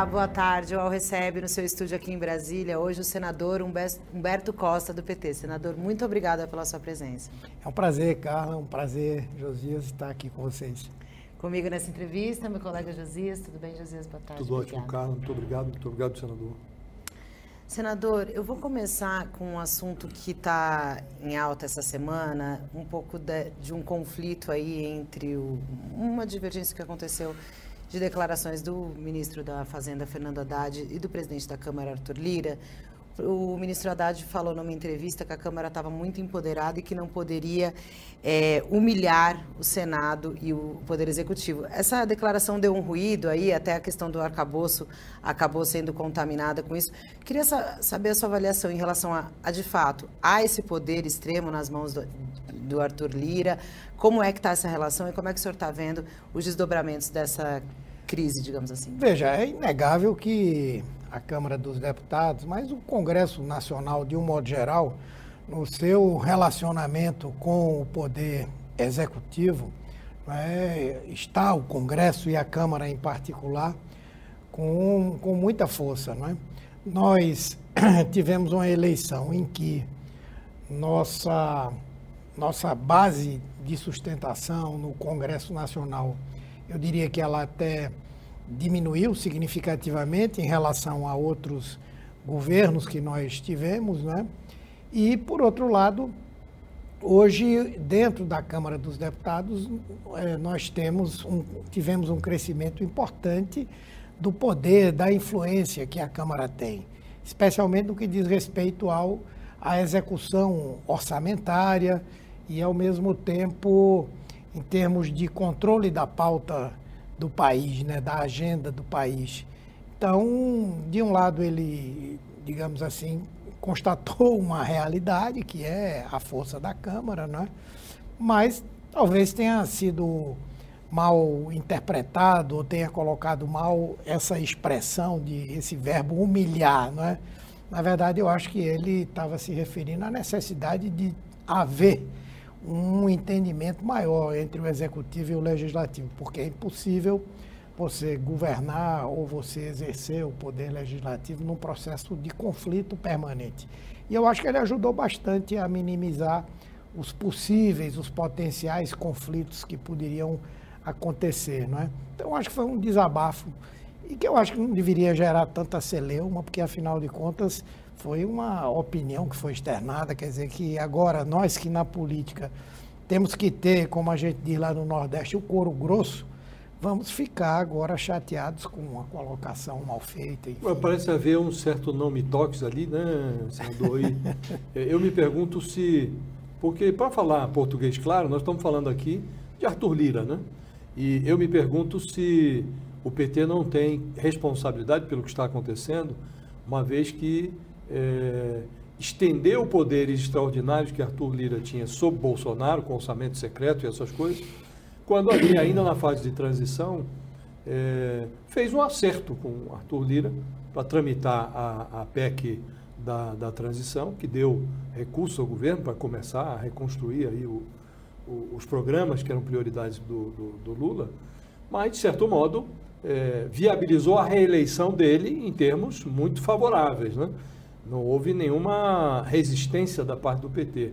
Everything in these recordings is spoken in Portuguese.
Olá, boa tarde. O recebe no seu estúdio aqui em Brasília hoje o senador Humberto Costa, do PT. Senador, muito obrigada pela sua presença. É um prazer, Carla, um prazer, Josias, estar aqui com vocês. Comigo nessa entrevista, meu colega Josias. Tudo bem, Josias? Boa tarde. Tudo ótimo, Carla. Muito obrigado. Muito obrigado, senador. Senador, eu vou começar com um assunto que está em alta essa semana, um pouco de, de um conflito aí entre o, uma divergência que aconteceu de declarações do ministro da Fazenda, Fernando Haddad, e do presidente da Câmara, Arthur Lira. O ministro Haddad falou numa entrevista que a Câmara estava muito empoderada e que não poderia é, humilhar o Senado e o Poder Executivo. Essa declaração deu um ruído aí, até a questão do arcabouço acabou sendo contaminada com isso. Queria saber a sua avaliação em relação a, a de fato, há esse poder extremo nas mãos do, do Arthur Lira? Como é que está essa relação e como é que o senhor está vendo os desdobramentos dessa crise, digamos assim? Veja, é inegável que a Câmara dos Deputados, mas o Congresso Nacional, de um modo geral, no seu relacionamento com o poder executivo, é, está o Congresso e a Câmara em particular com, com muita força. Não é? Nós tivemos uma eleição em que nossa nossa base de sustentação no Congresso Nacional, eu diria que ela até diminuiu significativamente em relação a outros governos que nós tivemos, né? E, por outro lado, hoje, dentro da Câmara dos Deputados, é, nós temos um, tivemos um crescimento importante do poder, da influência que a Câmara tem, especialmente no que diz respeito ao, à execução orçamentária, e, ao mesmo tempo, em termos de controle da pauta do país, né, da agenda do país. Então, de um lado, ele, digamos assim, constatou uma realidade, que é a força da Câmara, né? mas talvez tenha sido mal interpretado ou tenha colocado mal essa expressão de esse verbo humilhar, não é? Na verdade, eu acho que ele estava se referindo à necessidade de haver um entendimento maior entre o executivo e o legislativo, porque é impossível você governar ou você exercer o poder legislativo num processo de conflito permanente. E eu acho que ele ajudou bastante a minimizar os possíveis, os potenciais conflitos que poderiam acontecer, não é? Então acho que foi um desabafo e que eu acho que não deveria gerar tanta celeuma, porque afinal de contas foi uma opinião que foi externada, quer dizer que agora nós que na política temos que ter, como a gente diz lá no Nordeste, o couro grosso, vamos ficar agora chateados com uma colocação mal feita. Enfim. Parece haver um certo não me ali, né, senador? E, eu me pergunto se. Porque, para falar português claro, nós estamos falando aqui de Arthur Lira, né? E eu me pergunto se o PT não tem responsabilidade pelo que está acontecendo, uma vez que é, estendeu poderes extraordinários que Arthur Lira tinha sob Bolsonaro, com orçamento secreto e essas coisas, quando ali, ainda na fase de transição, é, fez um acerto com Arthur Lira para tramitar a, a PEC da, da, transição, que deu recursos ao governo para começar a reconstruir aí o, o, os programas que eram prioridades do, do, do Lula, mas, de certo modo, é, viabilizou a reeleição dele em termos muito favoráveis. Né? Não houve nenhuma resistência da parte do PT.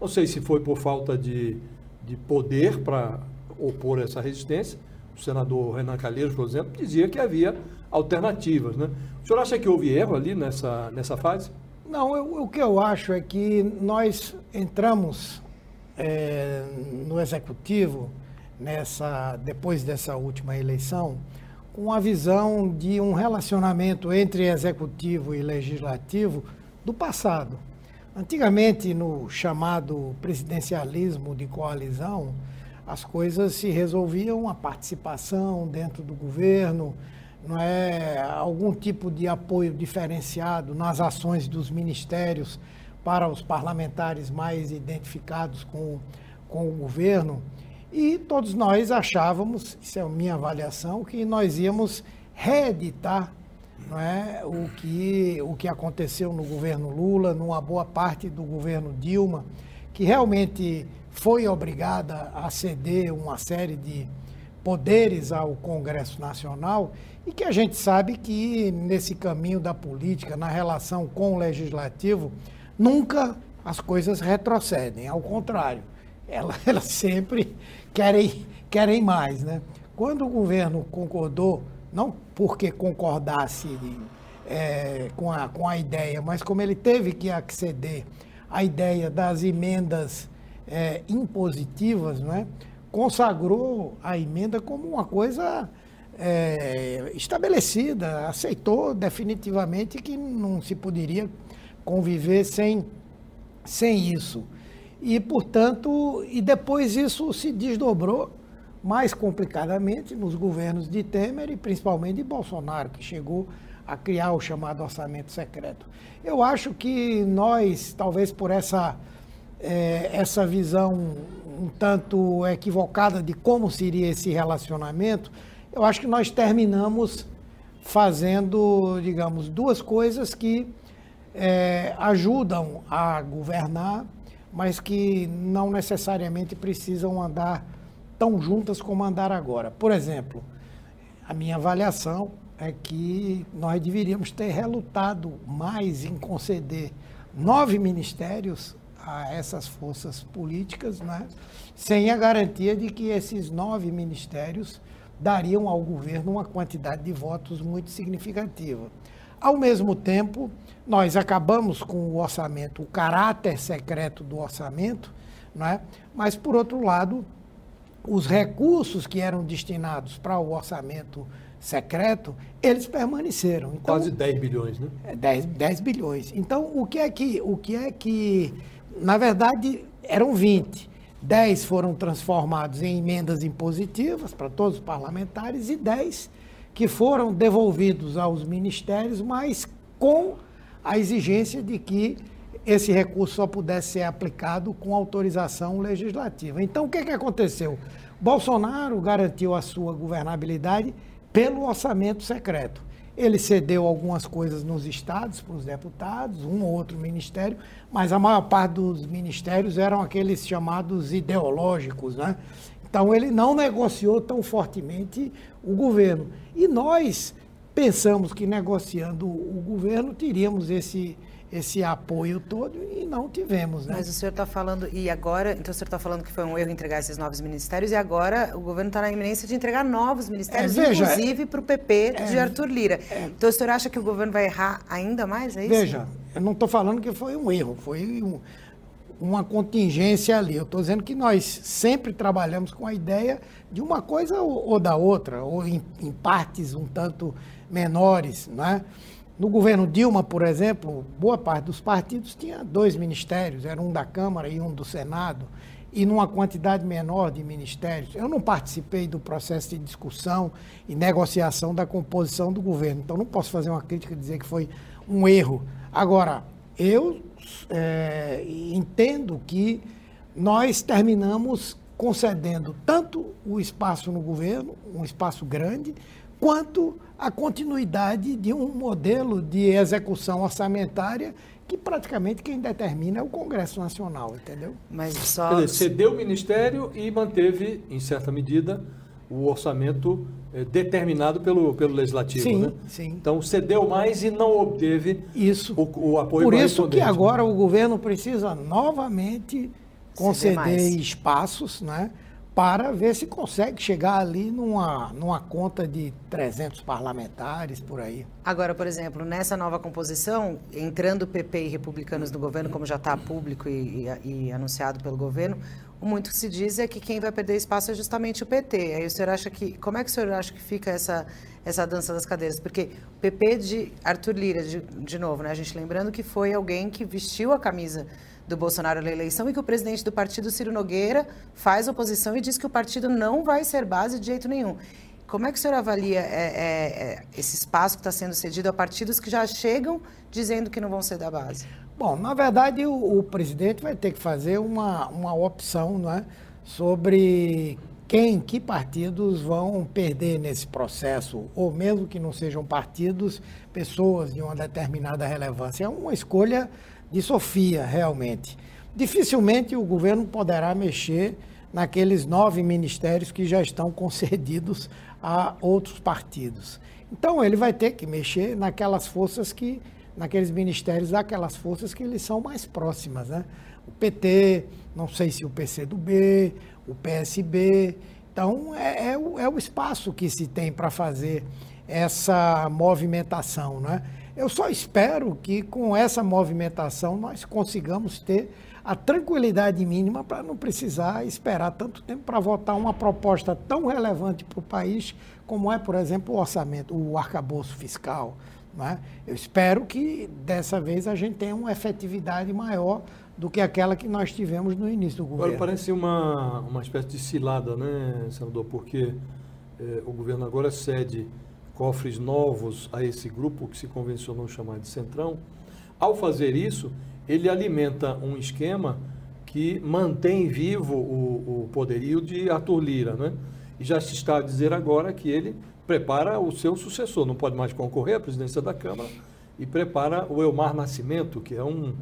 Não sei se foi por falta de, de poder para opor essa resistência. O senador Renan Calheiros, por exemplo, dizia que havia alternativas. Né? O senhor acha que houve erro ali nessa, nessa fase? Não, eu, o que eu acho é que nós entramos é, no executivo nessa depois dessa última eleição com a visão de um relacionamento entre executivo e legislativo do passado. Antigamente, no chamado presidencialismo de coalizão, as coisas se resolviam a participação dentro do governo, não é algum tipo de apoio diferenciado nas ações dos ministérios para os parlamentares mais identificados com, com o governo. E todos nós achávamos, isso é a minha avaliação, que nós íamos reeditar não é, o, que, o que aconteceu no governo Lula, numa boa parte do governo Dilma, que realmente foi obrigada a ceder uma série de poderes ao Congresso Nacional e que a gente sabe que nesse caminho da política, na relação com o legislativo, nunca as coisas retrocedem, ao contrário, elas, elas sempre querem, querem mais. Né? Quando o governo concordou, não porque concordasse é, com, a, com a ideia, mas como ele teve que acceder à ideia das emendas é, impositivas, não é? consagrou a emenda como uma coisa é, estabelecida, aceitou definitivamente que não se poderia conviver sem, sem isso. E, portanto, e depois isso se desdobrou mais complicadamente nos governos de Temer e principalmente de Bolsonaro, que chegou a criar o chamado orçamento secreto. Eu acho que nós, talvez por essa, é, essa visão um tanto equivocada de como seria esse relacionamento, eu acho que nós terminamos fazendo, digamos, duas coisas que é, ajudam a governar, mas que não necessariamente precisam andar tão juntas como andar agora. Por exemplo, a minha avaliação é que nós deveríamos ter relutado mais em conceder nove ministérios a essas forças políticas, né, sem a garantia de que esses nove ministérios dariam ao governo uma quantidade de votos muito significativa. Ao mesmo tempo, nós acabamos com o orçamento, o caráter secreto do orçamento, né, mas, por outro lado, os recursos que eram destinados para o orçamento secreto, eles permaneceram. Então, Quase 10 bilhões, né? 10, é, 10 bilhões. Então, o que é que, o que é que na verdade, eram 20. 10 foram transformados em emendas impositivas para todos os parlamentares e 10 que foram devolvidos aos ministérios, mas com a exigência de que esse recurso só pudesse ser aplicado com autorização legislativa. Então, o que, que aconteceu? Bolsonaro garantiu a sua governabilidade pelo orçamento secreto. Ele cedeu algumas coisas nos estados para os deputados, um ou outro ministério, mas a maior parte dos ministérios eram aqueles chamados ideológicos, né? Então ele não negociou tão fortemente o governo. E nós pensamos que negociando o governo teríamos esse esse apoio todo e não tivemos. Né? Mas o senhor está falando, e agora, então o senhor está falando que foi um erro entregar esses novos ministérios, e agora o governo está na iminência de entregar novos ministérios, é, veja, inclusive para o PP é, de Arthur Lira. É, então o senhor acha que o governo vai errar ainda mais? É isso? Veja, eu não estou falando que foi um erro, foi um, uma contingência ali. Eu estou dizendo que nós sempre trabalhamos com a ideia de uma coisa ou, ou da outra, ou em, em partes um tanto menores, não é? No governo Dilma, por exemplo, boa parte dos partidos tinha dois ministérios, era um da Câmara e um do Senado, e numa quantidade menor de ministérios. Eu não participei do processo de discussão e negociação da composição do governo, então não posso fazer uma crítica e dizer que foi um erro. Agora, eu é, entendo que nós terminamos concedendo tanto o espaço no governo, um espaço grande, quanto a continuidade de um modelo de execução orçamentária que praticamente quem determina é o Congresso Nacional, entendeu? Mas só... Dizer, cedeu o Ministério e manteve, em certa medida, o orçamento eh, determinado pelo, pelo Legislativo. Sim, né? sim. Então cedeu mais e não obteve isso. O, o apoio Por isso que agora o governo precisa novamente conceder espaços, né? Para ver se consegue chegar ali numa, numa conta de 300 parlamentares por aí. Agora, por exemplo, nessa nova composição, entrando PP e republicanos no governo, como já está público e, e, e, anunciado pelo governo, muito que se diz é que quem vai perder espaço é justamente o PT. Aí o senhor acha que. Como é que o senhor acha que fica essa, essa dança das cadeiras? Porque o PP de Arthur Lira, de, de novo, né? A gente lembrando que foi alguém que vestiu a camisa do Bolsonaro na eleição e que o presidente do partido, Ciro Nogueira, faz oposição e diz que o partido não vai ser base de jeito nenhum. Como é que o senhor avalia é, é, é, esse espaço que está sendo cedido a partidos que já chegam dizendo que não vão ser da base? Bom, na verdade, o, o presidente vai ter que fazer uma, uma opção não é, sobre quem, que partidos vão perder nesse processo, ou mesmo que não sejam partidos, pessoas de uma determinada relevância. É uma escolha de Sofia, realmente. Dificilmente o governo poderá mexer naqueles nove ministérios que já estão concedidos a outros partidos. Então ele vai ter que mexer naquelas forças que, naqueles ministérios, daquelas forças que lhe são mais próximas, né? O PT, não sei se o PCdoB, o PSB. Então é, é, o, é o espaço que se tem para fazer essa movimentação, né? Eu só espero que com essa movimentação nós consigamos ter a tranquilidade mínima para não precisar esperar tanto tempo para votar uma proposta tão relevante para o país como é, por exemplo, o orçamento, o arcabouço fiscal. Né? Eu espero que dessa vez a gente tenha uma efetividade maior do que aquela que nós tivemos no início do governo. Agora parece uma, uma espécie de cilada, né, senador? Porque eh, o governo agora cede cofres novos a esse grupo que se convencionou chamar de Centrão. Ao fazer isso, ele alimenta um esquema que mantém vivo o, o poderio de Arthur Lira, né? E já se está a dizer agora que ele prepara o seu sucessor, não pode mais concorrer à presidência da Câmara, e prepara o Elmar Nascimento, que é um,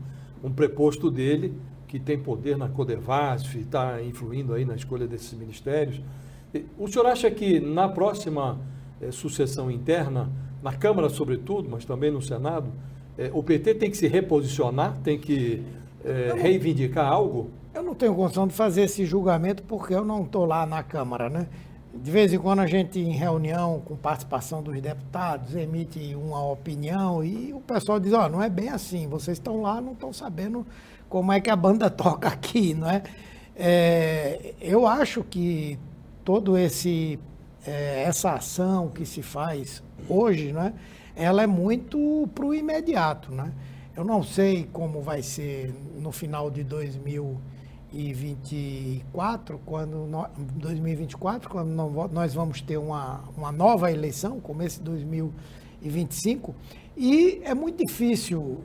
um preposto dele, que tem poder na Codevasf, está influindo aí na escolha desses ministérios. O senhor acha que na próxima é, sucessão interna, na Câmara sobretudo, mas também no Senado, é, o PT tem que se reposicionar, tem que é, não, reivindicar algo? Eu não tenho condição de fazer esse julgamento porque eu não estou lá na Câmara, né? De vez em quando a gente, em reunião com participação dos deputados, emite uma opinião e o pessoal diz, ó, oh, não é bem assim, vocês estão lá, não estão sabendo como é que a banda toca aqui, não é? é eu acho que todo esse é, essa ação que se faz hoje, né, ela é muito para o imediato. Né? Eu não sei como vai ser no final de 2024, quando no, 2024, quando nós vamos ter uma, uma nova eleição, começo de 2025, e é muito difícil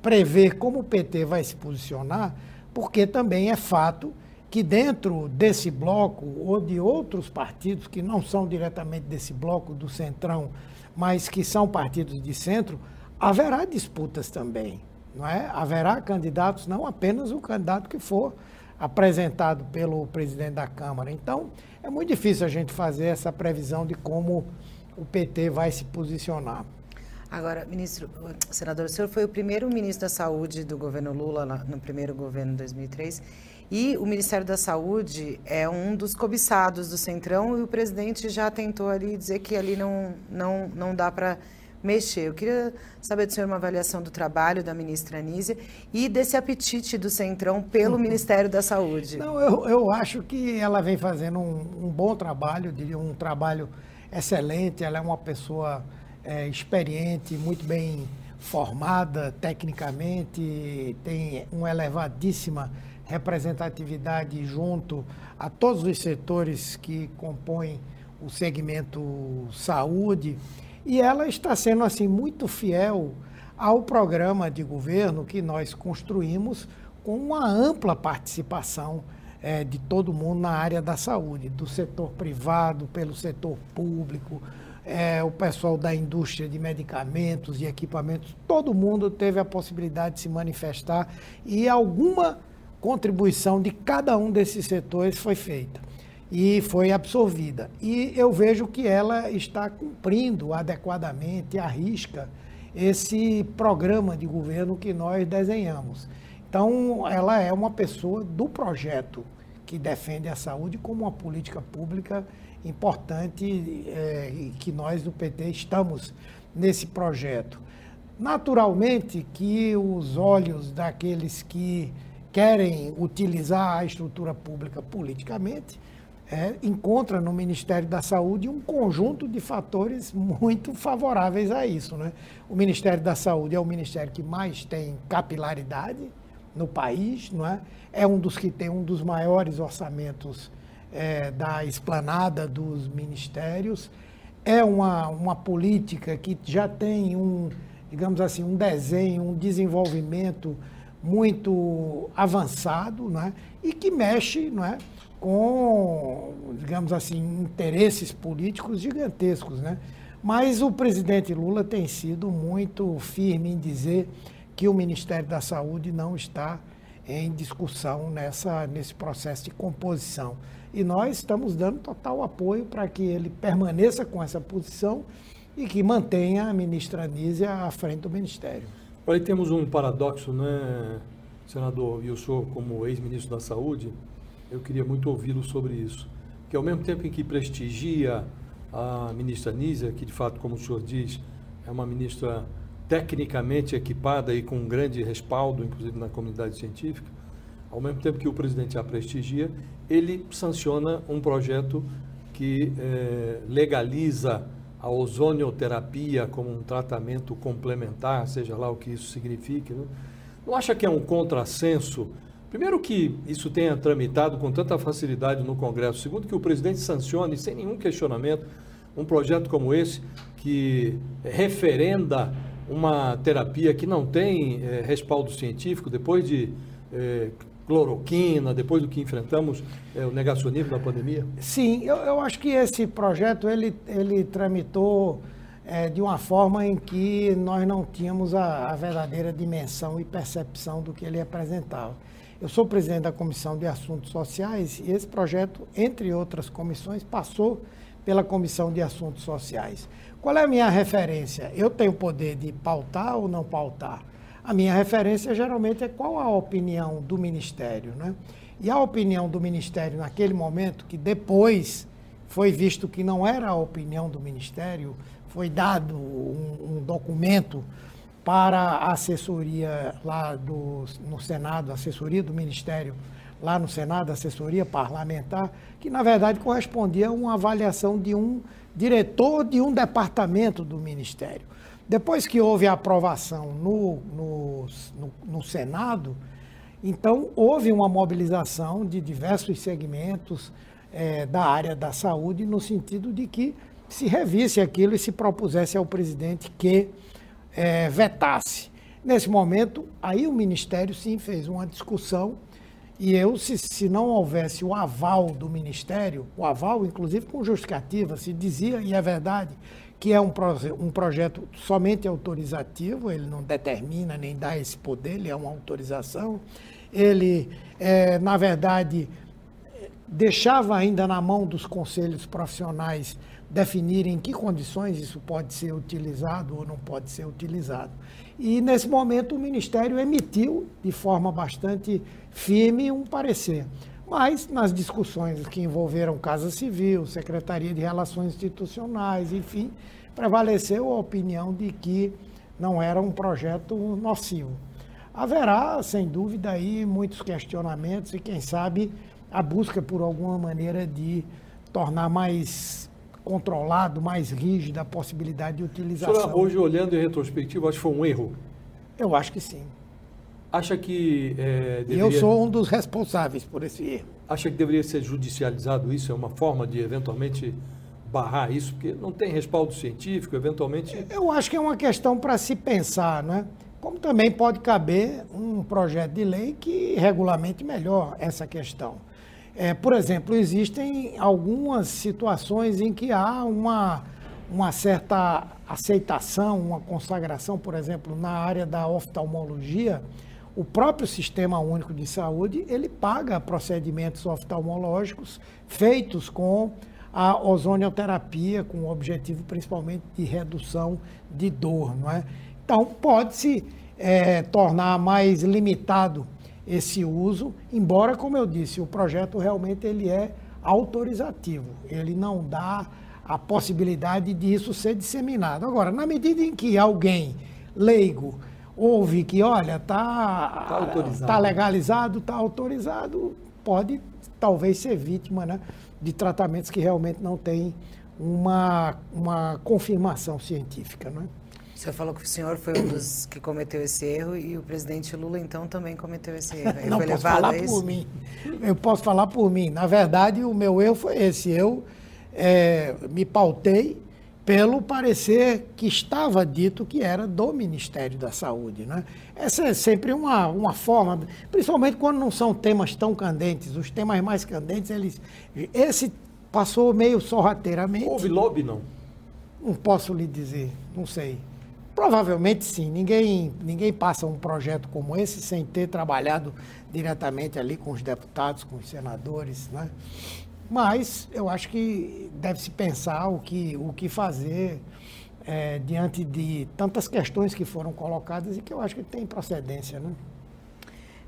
prever como o PT vai se posicionar, porque também é fato que dentro desse bloco ou de outros partidos que não são diretamente desse bloco do Centrão, mas que são partidos de centro, haverá disputas também, não é? Haverá candidatos, não apenas o candidato que for apresentado pelo presidente da Câmara. Então, é muito difícil a gente fazer essa previsão de como o PT vai se posicionar. Agora, ministro, senador, o senhor foi o primeiro ministro da Saúde do governo Lula no primeiro governo de 2003 e o Ministério da Saúde é um dos cobiçados do Centrão e o presidente já tentou ali dizer que ali não, não, não dá para mexer. Eu queria saber do senhor uma avaliação do trabalho da ministra Anísia e desse apetite do Centrão pelo uhum. Ministério da Saúde. Não, eu, eu acho que ela vem fazendo um, um bom trabalho, diria um trabalho excelente. Ela é uma pessoa é, experiente, muito bem formada tecnicamente, tem uma elevadíssima representatividade junto a todos os setores que compõem o segmento saúde. E ela está sendo assim muito fiel ao programa de governo que nós construímos com uma ampla participação é, de todo mundo na área da saúde, do setor privado, pelo setor público, é, o pessoal da indústria de medicamentos e equipamentos, todo mundo teve a possibilidade de se manifestar e alguma contribuição de cada um desses setores foi feita e foi absorvida. E eu vejo que ela está cumprindo adequadamente, à risca, esse programa de governo que nós desenhamos. Então, ela é uma pessoa do projeto que defende a saúde como uma política pública importante é, que nós do PT estamos nesse projeto. Naturalmente que os olhos daqueles que querem utilizar a estrutura pública politicamente, é, encontra no Ministério da Saúde um conjunto de fatores muito favoráveis a isso. Né? O Ministério da Saúde é o ministério que mais tem capilaridade no país, não é? é um dos que tem um dos maiores orçamentos é, da esplanada dos ministérios, é uma, uma política que já tem um, digamos assim, um desenho, um desenvolvimento muito avançado né? e que mexe é, com, digamos assim, interesses políticos gigantescos. Né? Mas o presidente Lula tem sido muito firme em dizer que o Ministério da Saúde não está em discussão nessa, nesse processo de composição. E nós estamos dando total apoio para que ele permaneça com essa posição e que mantenha a ministra Anísia à frente do Ministério. Aí temos um paradoxo, né, senador, e o senhor como ex-ministro da Saúde, eu queria muito ouvi-lo sobre isso, que ao mesmo tempo em que prestigia a ministra Anísia, que de fato, como o senhor diz, é uma ministra tecnicamente equipada e com um grande respaldo, inclusive na comunidade científica, ao mesmo tempo que o presidente a prestigia, ele sanciona um projeto que eh, legaliza a ozonioterapia como um tratamento complementar, seja lá o que isso signifique. Né? Não acha que é um contrassenso? Primeiro, que isso tenha tramitado com tanta facilidade no Congresso. Segundo, que o presidente sancione, sem nenhum questionamento, um projeto como esse, que referenda uma terapia que não tem é, respaldo científico, depois de é, cloroquina, depois do que enfrentamos, é, o negacionismo da pandemia? Sim, eu, eu, acho que esse projeto ele, ele tramitou é, de uma forma em que nós não tínhamos a, a, verdadeira dimensão e percepção do que ele apresentava. Eu sou presidente da Comissão de Assuntos Sociais e esse projeto, entre outras comissões, passou pela Comissão de Assuntos Sociais. Qual é a minha referência? Eu tenho o poder de pautar ou não pautar? A minha referência geralmente é qual a opinião do Ministério. Né? E a opinião do Ministério naquele momento, que depois foi visto que não era a opinião do Ministério, foi dado um, um documento para a assessoria lá do, no Senado, assessoria do Ministério lá no Senado, assessoria parlamentar, que na verdade correspondia a uma avaliação de um diretor de um departamento do Ministério. Depois que houve a aprovação no, no, no, no Senado, então houve uma mobilização de diversos segmentos é, da área da saúde, no sentido de que se revisse aquilo e se propusesse ao presidente que é, vetasse. Nesse momento, aí o Ministério sim fez uma discussão e eu, se, se não houvesse o aval do Ministério, o aval, inclusive com justificativa, se dizia, e é verdade, que é um, um projeto somente autorizativo, ele não determina nem dá esse poder, ele é uma autorização. Ele, é, na verdade, deixava ainda na mão dos conselhos profissionais definirem em que condições isso pode ser utilizado ou não pode ser utilizado. E, nesse momento, o Ministério emitiu, de forma bastante firme, um parecer. Mas, nas discussões que envolveram Casa Civil, Secretaria de Relações Institucionais, enfim, prevaleceu a opinião de que não era um projeto nocivo. Haverá, sem dúvida, aí muitos questionamentos e, quem sabe, a busca por alguma maneira de tornar mais controlado, mais rígido a possibilidade de utilização. Senhor, hoje, olhando em retrospectiva, acho que foi um erro? Eu acho que sim. Acha que é, deveria... Eu sou um dos responsáveis por esse erro. Acha que deveria ser judicializado isso? É uma forma de, eventualmente, barrar isso? Porque não tem respaldo científico, eventualmente... Eu acho que é uma questão para se pensar, né? Como também pode caber um projeto de lei que regulamente melhor essa questão. É, por exemplo, existem algumas situações em que há uma, uma certa aceitação, uma consagração, por exemplo, na área da oftalmologia, o próprio Sistema Único de Saúde, ele paga procedimentos oftalmológicos feitos com a ozonioterapia, com o objetivo principalmente de redução de dor, não é? Então, pode-se é, tornar mais limitado esse uso, embora, como eu disse, o projeto realmente ele é autorizativo, ele não dá a possibilidade disso ser disseminado. Agora, na medida em que alguém leigo ouve que, olha, está tá, tá legalizado, está autorizado, pode talvez ser vítima né, de tratamentos que realmente não têm uma, uma confirmação científica. Não é? O senhor falou que o senhor foi um dos que cometeu esse erro e o presidente Lula, então, também cometeu esse erro. Ele Não, posso falar por mim. Eu posso falar por mim. Na verdade, o meu erro foi esse. Eu é, me pautei pelo parecer que estava dito que era do Ministério da Saúde. Né? Essa é sempre uma, uma forma, principalmente quando não são temas tão candentes. Os temas mais candentes, eles. Esse passou meio sorrateiramente. Houve lobby, não? Não posso lhe dizer, não sei Provavelmente sim. Ninguém, ninguém passa um projeto como esse sem ter trabalhado diretamente ali com os deputados, com os senadores, né? Mas eu acho que deve-se pensar o que, o que fazer é, diante de tantas questões que foram colocadas e que eu acho que tem procedência, né?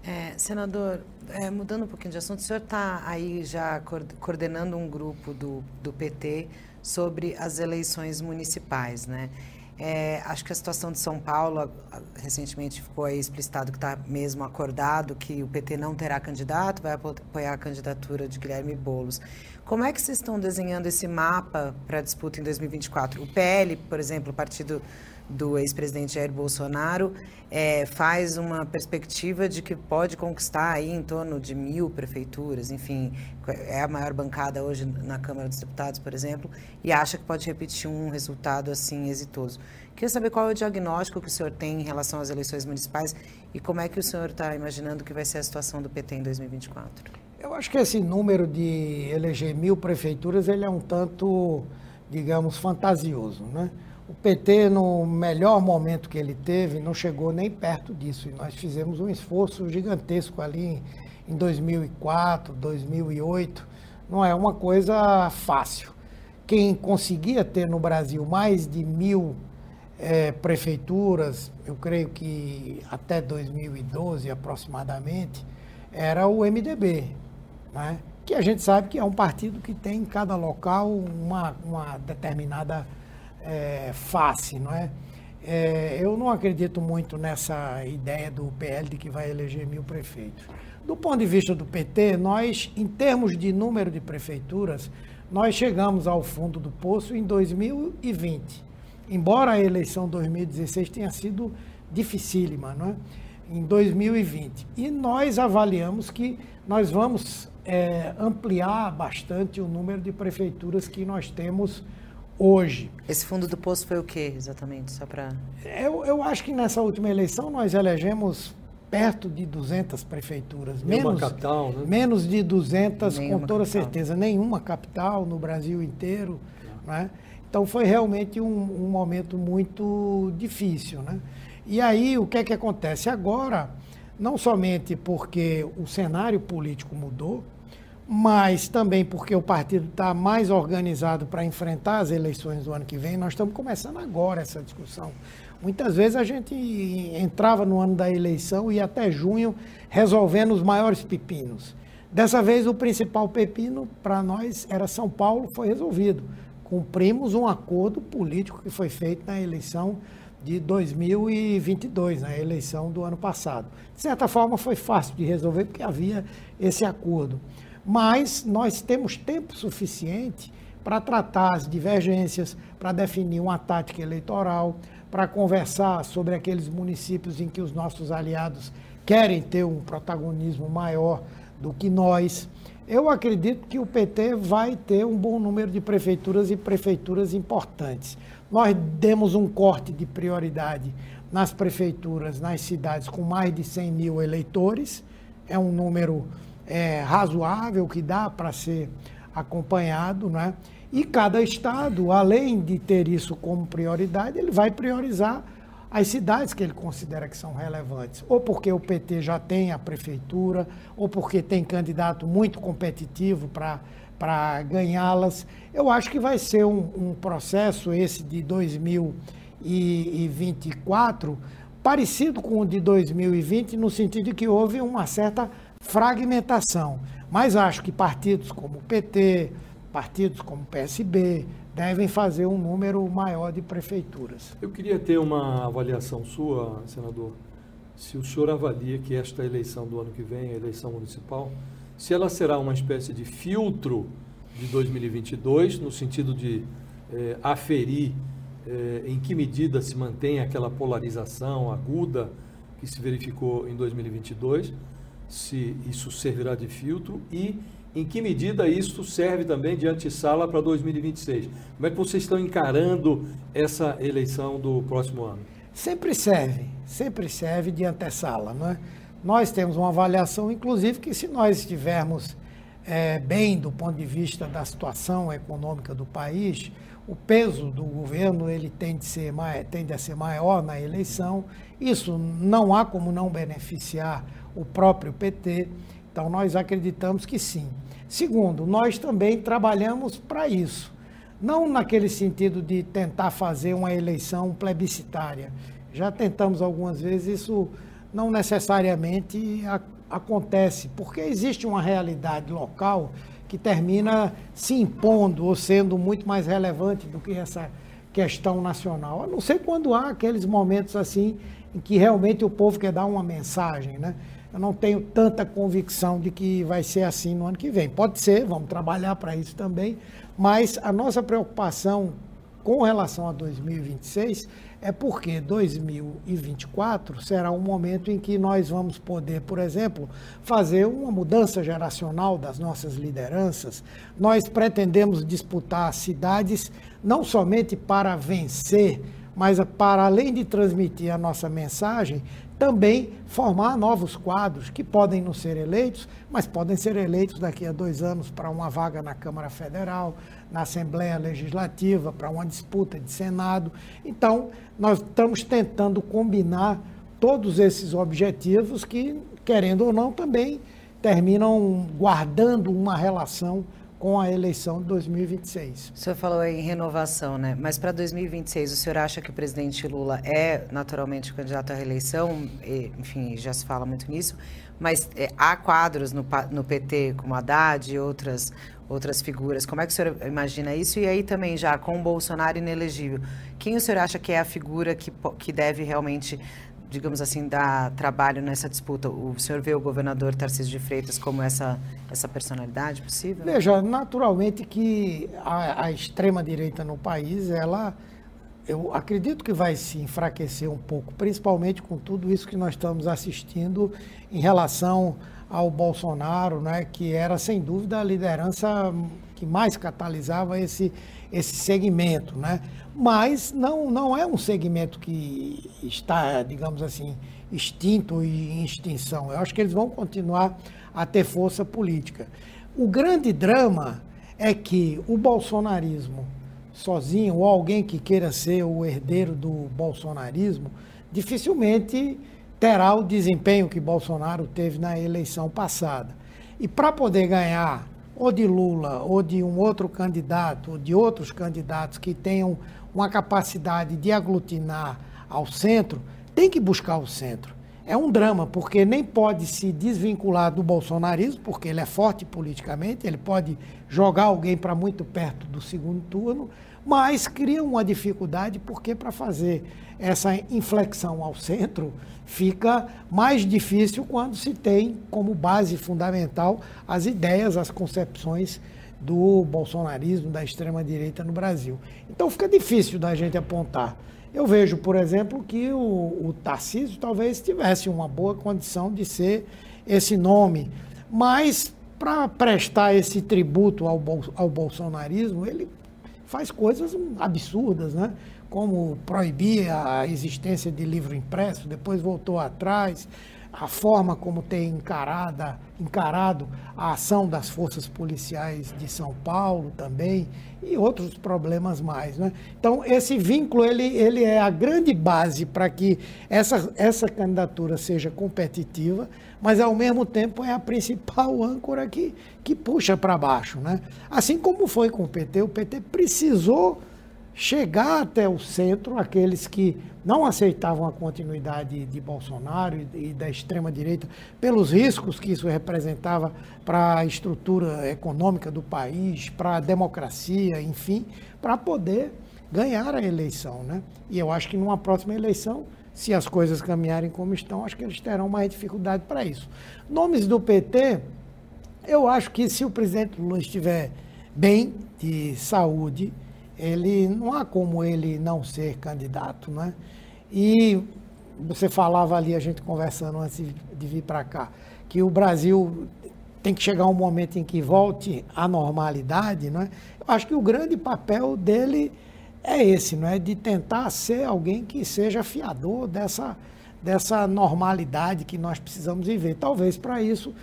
É, senador, é, mudando um pouquinho de assunto, o senhor está aí já coordenando um grupo do, do PT sobre as eleições municipais, né? É, acho que a situação de São Paulo, recentemente ficou aí explicitado que está mesmo acordado que o PT não terá candidato, vai apoiar a candidatura de Guilherme Boulos. Como é que vocês estão desenhando esse mapa para a disputa em 2024? O PL, por exemplo, o partido do ex-presidente Jair Bolsonaro, é, faz uma perspectiva de que pode conquistar aí em torno de mil prefeituras, enfim, é a maior bancada hoje na Câmara dos Deputados, por exemplo, e acha que pode repetir um resultado assim exitoso. Queria saber qual é o diagnóstico que o senhor tem em relação às eleições municipais e como é que o senhor está imaginando que vai ser a situação do PT em 2024. Eu acho que esse número de eleger mil prefeituras ele é um tanto, digamos, fantasioso, né? O PT, no melhor momento que ele teve, não chegou nem perto disso. E nós fizemos um esforço gigantesco ali em 2004, 2008. Não é uma coisa fácil. Quem conseguia ter no Brasil mais de mil é, prefeituras, eu creio que até 2012 aproximadamente, era o MDB, né? que a gente sabe que é um partido que tem em cada local uma, uma determinada é, face, não é? é? Eu não acredito muito nessa ideia do PL de que vai eleger mil prefeitos. Do ponto de vista do PT, nós, em termos de número de prefeituras, nós chegamos ao fundo do poço em 2020. Embora a eleição 2016 tenha sido dificílima, não é? em 2020. E nós avaliamos que nós vamos é, ampliar bastante o número de prefeituras que nós temos hoje. Esse fundo do poço foi o que exatamente? Só para. Eu, eu acho que nessa última eleição nós elegemos perto de 200 prefeituras. Nenhuma menos, capital, né? Menos de 200, Nenhuma com toda capital. certeza. Nenhuma capital no Brasil inteiro. Né? Então foi realmente um, um, momento muito difícil. Né? E aí o que é que acontece? Agora, não somente porque o cenário político mudou, mas também porque o partido está mais organizado para enfrentar as eleições do ano que vem. Nós estamos começando agora essa discussão. Muitas vezes a gente entrava no ano da eleição e até junho resolvendo os maiores pepinos. Dessa vez o principal pepino para nós era São Paulo, foi resolvido. Cumprimos um acordo político que foi feito na eleição de 2022, na eleição do ano passado. De certa forma foi fácil de resolver porque havia esse acordo mas nós temos tempo suficiente para tratar as divergências, para definir uma tática eleitoral, para conversar sobre aqueles municípios em que os nossos aliados querem ter um protagonismo maior do que nós. Eu acredito que o PT vai ter um bom número de prefeituras e prefeituras importantes. Nós demos um corte de prioridade nas prefeituras, nas cidades com mais de 100 mil eleitores, é um número é, razoável que dá para ser acompanhado, né? E cada estado, além de ter isso como prioridade, ele vai priorizar as cidades que ele considera que são relevantes, ou porque o PT já tem a prefeitura, ou porque tem candidato muito competitivo para ganhá-las. Eu acho que vai ser um, um processo esse de 2024 parecido com o de 2020, no sentido de que houve uma certa fragmentação. Mas acho que partidos como o PT, partidos como o PSB, devem fazer um número maior de prefeituras. Eu queria ter uma avaliação sua, senador, se o senhor avalia que esta eleição do ano que vem, a eleição municipal, se ela será uma espécie de filtro de 2022, no sentido de é, aferir é, em que medida se mantém aquela polarização aguda que se verificou em 2022, se isso servirá de filtro e em que medida isso serve também de antessala para 2026. Como é que vocês estão encarando essa eleição do próximo ano? Sempre serve, sempre serve de antessala, não é? Nós temos uma avaliação, inclusive, que se nós estivermos é, bem do ponto de vista da situação econômica do país, o peso do governo ele tende, ser tende a ser maior na eleição. Isso não há como não beneficiar o próprio PT. Então, nós acreditamos que sim. Segundo, nós também trabalhamos para isso. Não naquele sentido de tentar fazer uma eleição plebiscitária. Já tentamos algumas vezes, isso não necessariamente acontece, porque existe uma realidade local que termina se impondo ou sendo muito mais relevante do que essa questão nacional. A não sei quando há aqueles momentos assim em que realmente o povo quer dar uma mensagem, né? Eu não tenho tanta convicção de que vai ser assim no ano que vem. Pode ser, vamos trabalhar para isso também, mas a nossa preocupação com relação a 2026 é porque 2024 será um momento em que nós vamos poder, por exemplo, fazer uma mudança geracional das nossas lideranças. Nós pretendemos disputar cidades não somente para vencer, mas para além de transmitir a nossa mensagem, também formar novos quadros que podem não ser eleitos, mas podem ser eleitos daqui a dois anos para uma vaga na Câmara Federal, na Assembleia Legislativa, para uma disputa de Senado. Então, nós estamos tentando combinar todos esses objetivos que, querendo ou não, também terminam guardando uma relação com a eleição de 2026. O senhor falou em renovação, né? Mas para 2026, o senhor acha que o presidente Lula é naturalmente candidato à reeleição? E, enfim, já se fala muito nisso. Mas é, há quadros no, no PT como Haddad e outras, outras figuras. Como é que o senhor imagina isso? E aí também já com o Bolsonaro inelegível, quem o senhor acha que é a figura que, que deve realmente digamos assim, dar trabalho nessa disputa? O senhor vê o governador Tarcísio de Freitas como essa, essa personalidade possível? Veja, naturalmente que a, a extrema-direita no país, ela, eu acredito que vai se enfraquecer um pouco, principalmente com tudo isso que nós estamos assistindo em relação ao Bolsonaro, né, que era, sem dúvida, a liderança que mais catalisava esse, esse segmento, né? mas não, não é um segmento que está, digamos assim, extinto e em extinção. Eu acho que eles vão continuar a ter força política. O grande drama é que o bolsonarismo sozinho, ou alguém que queira ser o herdeiro do bolsonarismo, dificilmente terá o desempenho que Bolsonaro teve na eleição passada. E para poder ganhar ou de Lula, ou de um outro candidato, ou de outros candidatos que tenham uma capacidade de aglutinar ao centro, tem que buscar o centro. É um drama, porque nem pode se desvincular do bolsonarismo, porque ele é forte politicamente, ele pode jogar alguém para muito perto do segundo turno, mas cria uma dificuldade, porque para fazer essa inflexão ao centro fica mais difícil quando se tem como base fundamental as ideias, as concepções do bolsonarismo, da extrema-direita no Brasil. Então fica difícil da gente apontar. Eu vejo, por exemplo, que o, o Tarcísio talvez tivesse uma boa condição de ser esse nome, mas para prestar esse tributo ao, ao bolsonarismo, ele faz coisas absurdas, né? como proibir a existência de livro impresso, depois voltou atrás, a forma como tem encarada, encarado a ação das forças policiais de São Paulo também e outros problemas mais. Né? Então, esse vínculo ele, ele é a grande base para que essa, essa candidatura seja competitiva, mas, ao mesmo tempo, é a principal âncora que, que puxa para baixo. Né? Assim como foi com o PT, o PT precisou chegar até o centro, aqueles que não aceitavam a continuidade de Bolsonaro e, da extrema-direita, pelos riscos que isso representava para a estrutura econômica do país, para a democracia, enfim, para poder ganhar a eleição. Né? E eu acho que numa próxima eleição, se as coisas caminharem como estão, acho que eles terão mais dificuldade para isso. Nomes do PT, eu acho que se o presidente Lula estiver bem de saúde, ele não há como ele não ser candidato, né? E você falava ali, a gente conversando antes de vir para cá, que o Brasil tem que chegar um momento em que volte à normalidade, né? Eu acho que o grande papel dele é esse, não é? De tentar ser alguém que seja fiador dessa, dessa normalidade que nós precisamos viver. Talvez para isso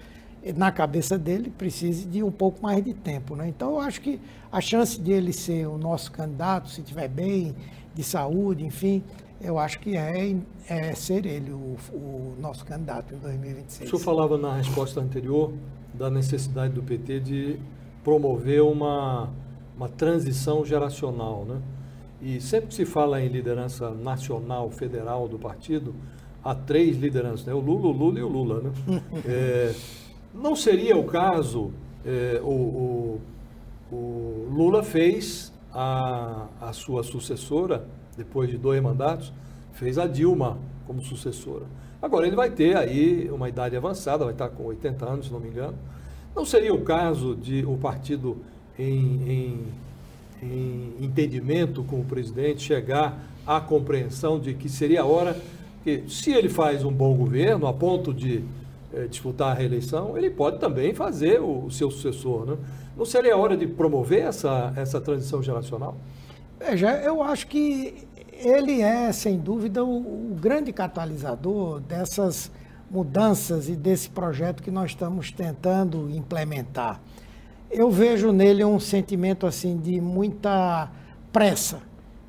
na cabeça dele, precise de um pouco mais de tempo. Né? Então, eu acho que a chance de ele ser o nosso candidato, se estiver bem, de saúde, enfim, eu acho que é, é ser ele o, o, nosso candidato em 2026. O senhor falava na resposta anterior da necessidade do PT de promover uma, uma transição geracional, né? E sempre que se fala em liderança nacional, federal do partido, há três lideranças, né? o Lula, o Lula e o Lula. Né? é, não seria o caso, é, o, o, o, Lula fez a, a sua sucessora, depois de dois mandatos, fez a Dilma como sucessora. Agora ele vai ter aí uma idade avançada, vai estar com 80 anos, se não me engano. Não seria o caso de o partido em, em em entendimento com o presidente, chegar à compreensão de que seria a hora que, se ele faz um bom governo, a ponto de eh, disputar a reeleição, ele pode também fazer o, o, seu sucessor. Né? Não seria a hora de promover essa, essa transição geracional? Veja, eu acho que ele é, sem dúvida, o, o grande catalisador dessas mudanças e desse projeto que nós estamos tentando implementar eu vejo nele um sentimento assim de muita pressa,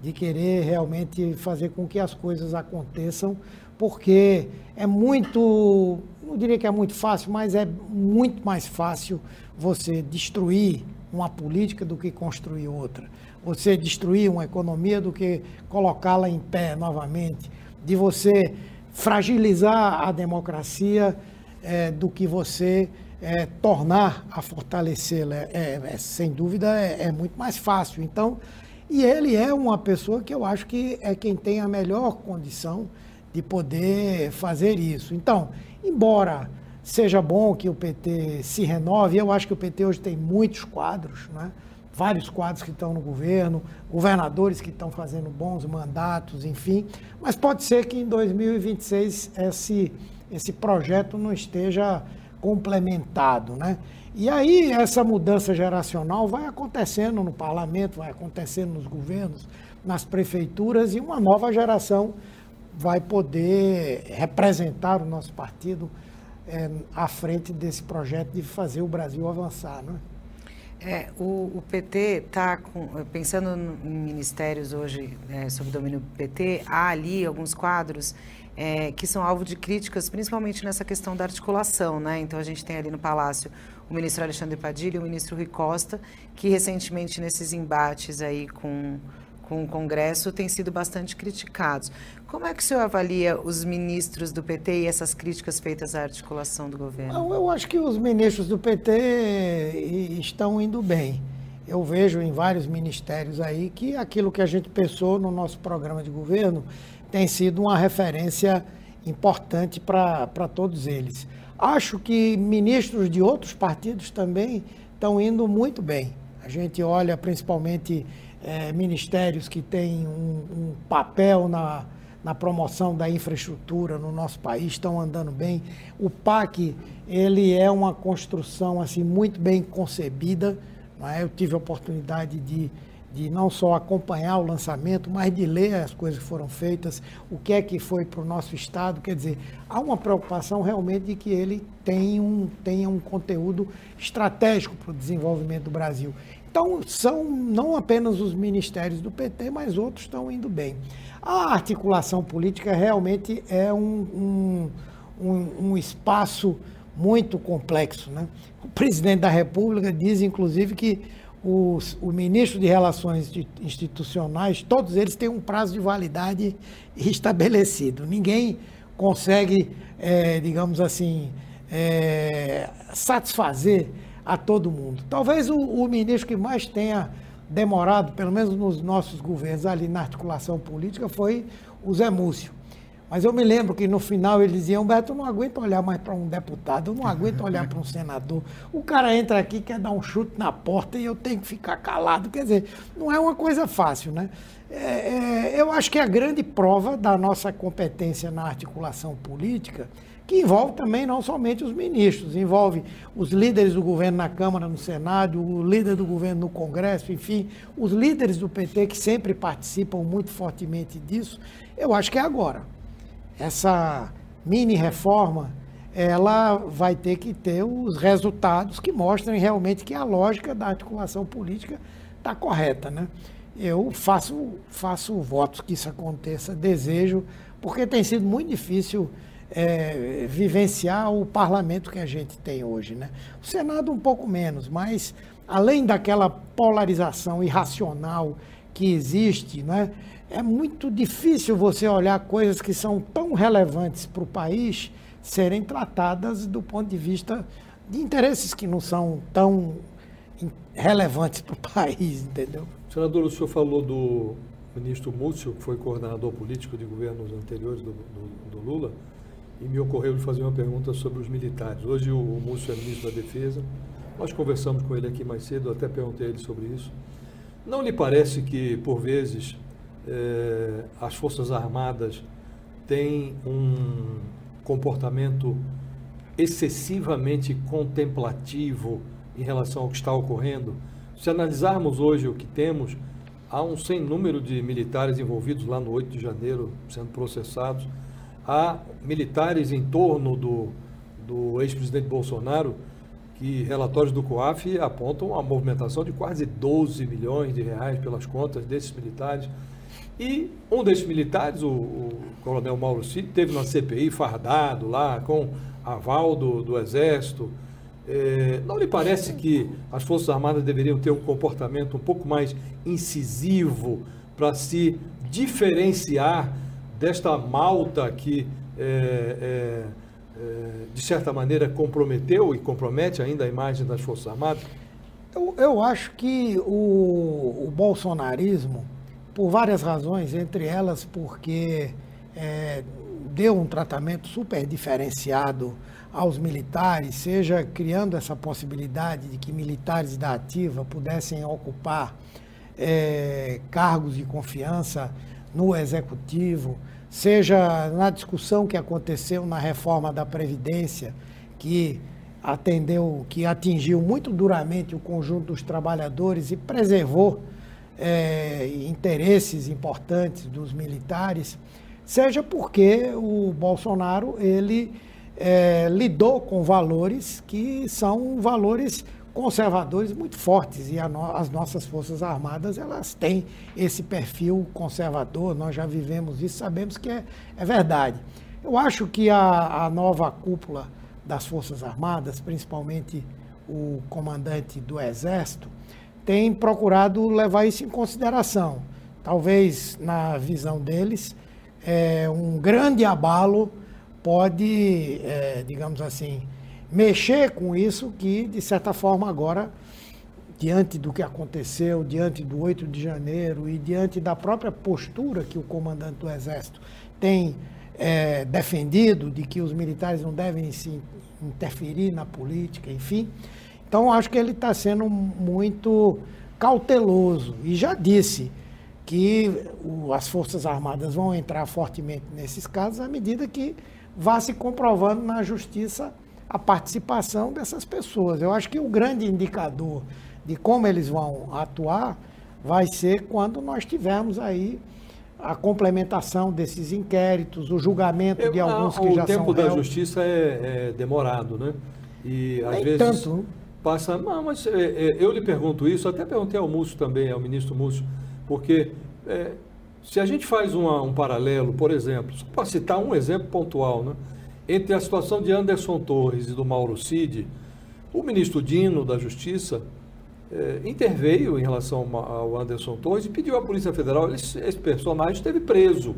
de querer realmente fazer com que as coisas aconteçam, porque é muito, não diria que é muito fácil, mas é muito mais fácil você destruir uma política do que construir outra. Você destruir uma economia do que colocá-la em pé novamente, de você fragilizar a democracia é, do que você é, tornar a fortalecê-la, é, é, sem dúvida, é, é, muito mais fácil. Então, e ele é uma pessoa que eu acho que é quem tem a melhor condição de poder fazer isso. Então, embora seja bom que o PT se renove, eu acho que o PT hoje tem muitos quadros, né? vários quadros que estão no governo, governadores que estão fazendo bons mandatos, enfim, mas pode ser que em 2026 esse, esse projeto não esteja complementado, né? E aí essa mudança geracional vai acontecendo no parlamento, vai acontecendo nos governos, nas prefeituras e uma nova geração vai poder representar o nosso partido é, à frente desse projeto de fazer o Brasil avançar, né? É, o, o PT está pensando em ministérios hoje é, sob domínio do PT, há ali alguns quadros é, que são alvo de críticas, principalmente nessa questão da articulação. Né? Então, a gente tem ali no Palácio o ministro Alexandre Padilha e o ministro Rui Costa, que recentemente, nesses embates aí com, com o Congresso, têm sido bastante criticados. Como é que o senhor avalia os ministros do PT e essas críticas feitas à articulação do governo? Eu acho que os ministros do PT estão indo bem. Eu vejo em vários ministérios aí que aquilo que a gente pensou no nosso programa de governo tem sido uma referência importante para todos eles. Acho que ministros de outros partidos também estão indo muito bem. A gente olha principalmente é, ministérios que têm um, um papel na, na promoção da infraestrutura no nosso país, estão andando bem. O PAC, ele é uma construção assim muito bem concebida. É? Eu tive a oportunidade de de não só acompanhar o lançamento, mas de ler as coisas que foram feitas, o que é que foi para o nosso Estado. Quer dizer, há uma preocupação realmente de que ele tenha um, tenha um conteúdo estratégico para o desenvolvimento do Brasil. Então, são não apenas os ministérios do PT, mas outros estão indo bem. A articulação política realmente é um, um, um, um espaço muito complexo. Né? O presidente da República diz, inclusive, que os, o ministro de Relações Institucionais, todos eles têm um prazo de validade estabelecido. Ninguém consegue, é, digamos assim, é, satisfazer a todo mundo. Talvez o, o ministro que mais tenha demorado, pelo menos nos nossos governos ali na articulação política, foi o Zé Múcio. Mas eu me lembro que no final ele dizia, Humberto, eu não aguento olhar mais para um deputado, eu não aguento olhar para um senador. O cara entra aqui, quer dar um chute na porta e eu tenho que ficar calado. Quer dizer, não é uma coisa fácil, né? É, é, eu acho que a grande prova da nossa competência na articulação política, que envolve também não somente os ministros, envolve os líderes do governo na Câmara, no Senado, o líder do governo no Congresso, enfim, os líderes do PT que sempre participam muito fortemente disso, eu acho que é agora essa mini reforma ela vai ter que ter os resultados que mostrem realmente que a lógica da articulação política está correta. Né? Eu faço, faço votos que isso aconteça, desejo, porque tem sido muito difícil é, vivenciar o parlamento que a gente tem hoje. Né? O Senado um pouco menos, mas além daquela polarização irracional que existe, né, é muito difícil você olhar coisas que são tão relevantes para o país serem tratadas do ponto de vista de interesses que não são tão relevantes para o país, entendeu? Senador, o senhor falou do ministro Múcio, que foi coordenador político de governos anteriores do, do, do Lula, e me ocorreu de fazer uma pergunta sobre os militares. Hoje o Múcio é ministro da Defesa, nós conversamos com ele aqui mais cedo, até perguntei a ele sobre isso. Não lhe parece que, por vezes, eh, as Forças Armadas têm um comportamento excessivamente contemplativo em relação ao que está ocorrendo? Se analisarmos hoje o que temos, há um sem número de militares envolvidos lá no 8 de janeiro sendo processados, há militares em torno do, do ex-presidente Bolsonaro que relatórios do COAF apontam a movimentação de quase 12 milhões de reais pelas contas desses militares. E um desses militares, o, o coronel Mauro Cid, teve na CPI fardado lá, com aval do, do Exército. É, não lhe parece que as Forças Armadas deveriam ter um comportamento um pouco mais incisivo para se diferenciar desta malta que é, é, eh, de certa maneira, comprometeu e compromete ainda a imagem das Forças Armadas? Eu, eu acho que o, o, bolsonarismo, por várias razões, entre elas porque é, deu um tratamento super diferenciado aos militares, seja criando essa possibilidade de que militares da ativa pudessem ocupar é, cargos de confiança no executivo, seja na discussão que aconteceu na reforma da Previdência, que atendeu, que atingiu muito duramente o conjunto dos trabalhadores e preservou é, interesses importantes dos militares, seja porque o Bolsonaro ele é, lidou com valores que são valores conservadores muito fortes e no, as nossas forças armadas elas têm esse perfil conservador. Nós já vivemos isso, sabemos que é, é verdade. Eu acho que a, a nova cúpula das forças armadas, principalmente o comandante do exército, tem procurado levar isso em consideração. Talvez na visão deles, é, um grande abalo pode, é, digamos assim, mexer com isso que, de certa forma, agora, diante do que aconteceu, diante do 8 de janeiro e diante da própria postura que o comandante do Exército tem é, defendido, de que os militares não devem se interferir na política, enfim. Então, acho que ele está sendo muito cauteloso e já disse que o, as Forças Armadas vão entrar fortemente nesses casos à medida que vá se comprovando na justiça a participação dessas pessoas. Eu acho que o grande indicador de como eles vão atuar vai ser quando nós tivermos aí a complementação desses inquéritos, o julgamento Eu, de alguns a, que já são O tempo da justiça é, é, demorado, né? E às Nem vezes tanto. passa... Não, mas é, é, eu lhe pergunto isso, até perguntei ao Múcio também, ao ministro Múcio, porque é, se a gente faz uma, um paralelo, por exemplo, só para citar um exemplo pontual, né? Entre a situação de Anderson Torres e do Mauro Cid, o ministro Dino da Justiça eh, interveio em relação ao Anderson Torres e pediu à Polícia Federal, esse, esse personagem esteve preso.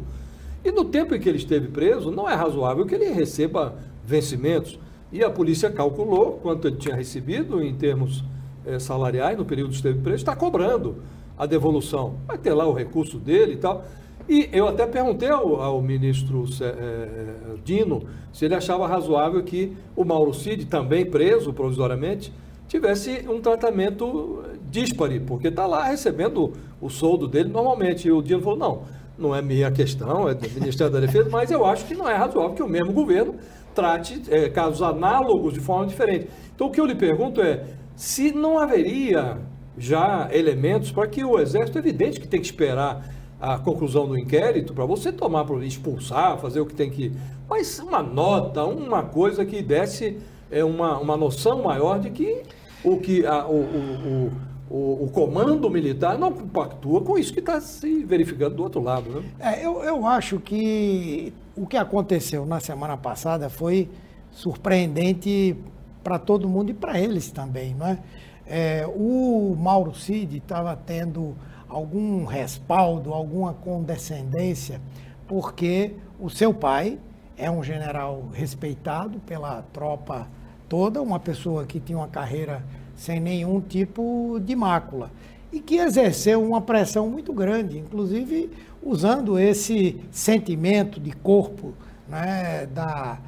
E no tempo em que ele esteve preso, não é razoável que ele receba vencimentos. E a polícia calculou quanto ele tinha recebido em termos eh, salariais no período que esteve preso, está cobrando a devolução. Vai ter lá o recurso dele e tal. E eu até perguntei ao, ao ministro é, Dino se ele achava razoável que o Mauro Cid, também preso provisoriamente, tivesse um tratamento díspare, porque está lá recebendo o soldo dele normalmente. E o Dino falou: não, não é minha questão, é do Ministério da Defesa, mas eu acho que não é razoável que o mesmo governo trate é, casos análogos de forma diferente. Então, o que eu lhe pergunto é se não haveria já elementos para que o Exército, é evidente que tem que esperar a conclusão do inquérito para você tomar, expulsar, fazer o que tem que. Mas uma nota, uma coisa que desse é, uma, uma noção maior de que o que a, o, o, o, o, comando militar não compactua com isso que está se verificando do outro lado. Né? É, eu, eu acho que o que aconteceu na semana passada foi surpreendente para todo mundo e para eles também, não é? é o Mauro Cid estava tendo algum respaldo, alguma condescendência, porque o seu pai é um general respeitado pela tropa toda, uma pessoa que tinha uma carreira sem nenhum tipo de mácula e que exerceu uma pressão muito grande, inclusive usando esse sentimento de corpo né, da,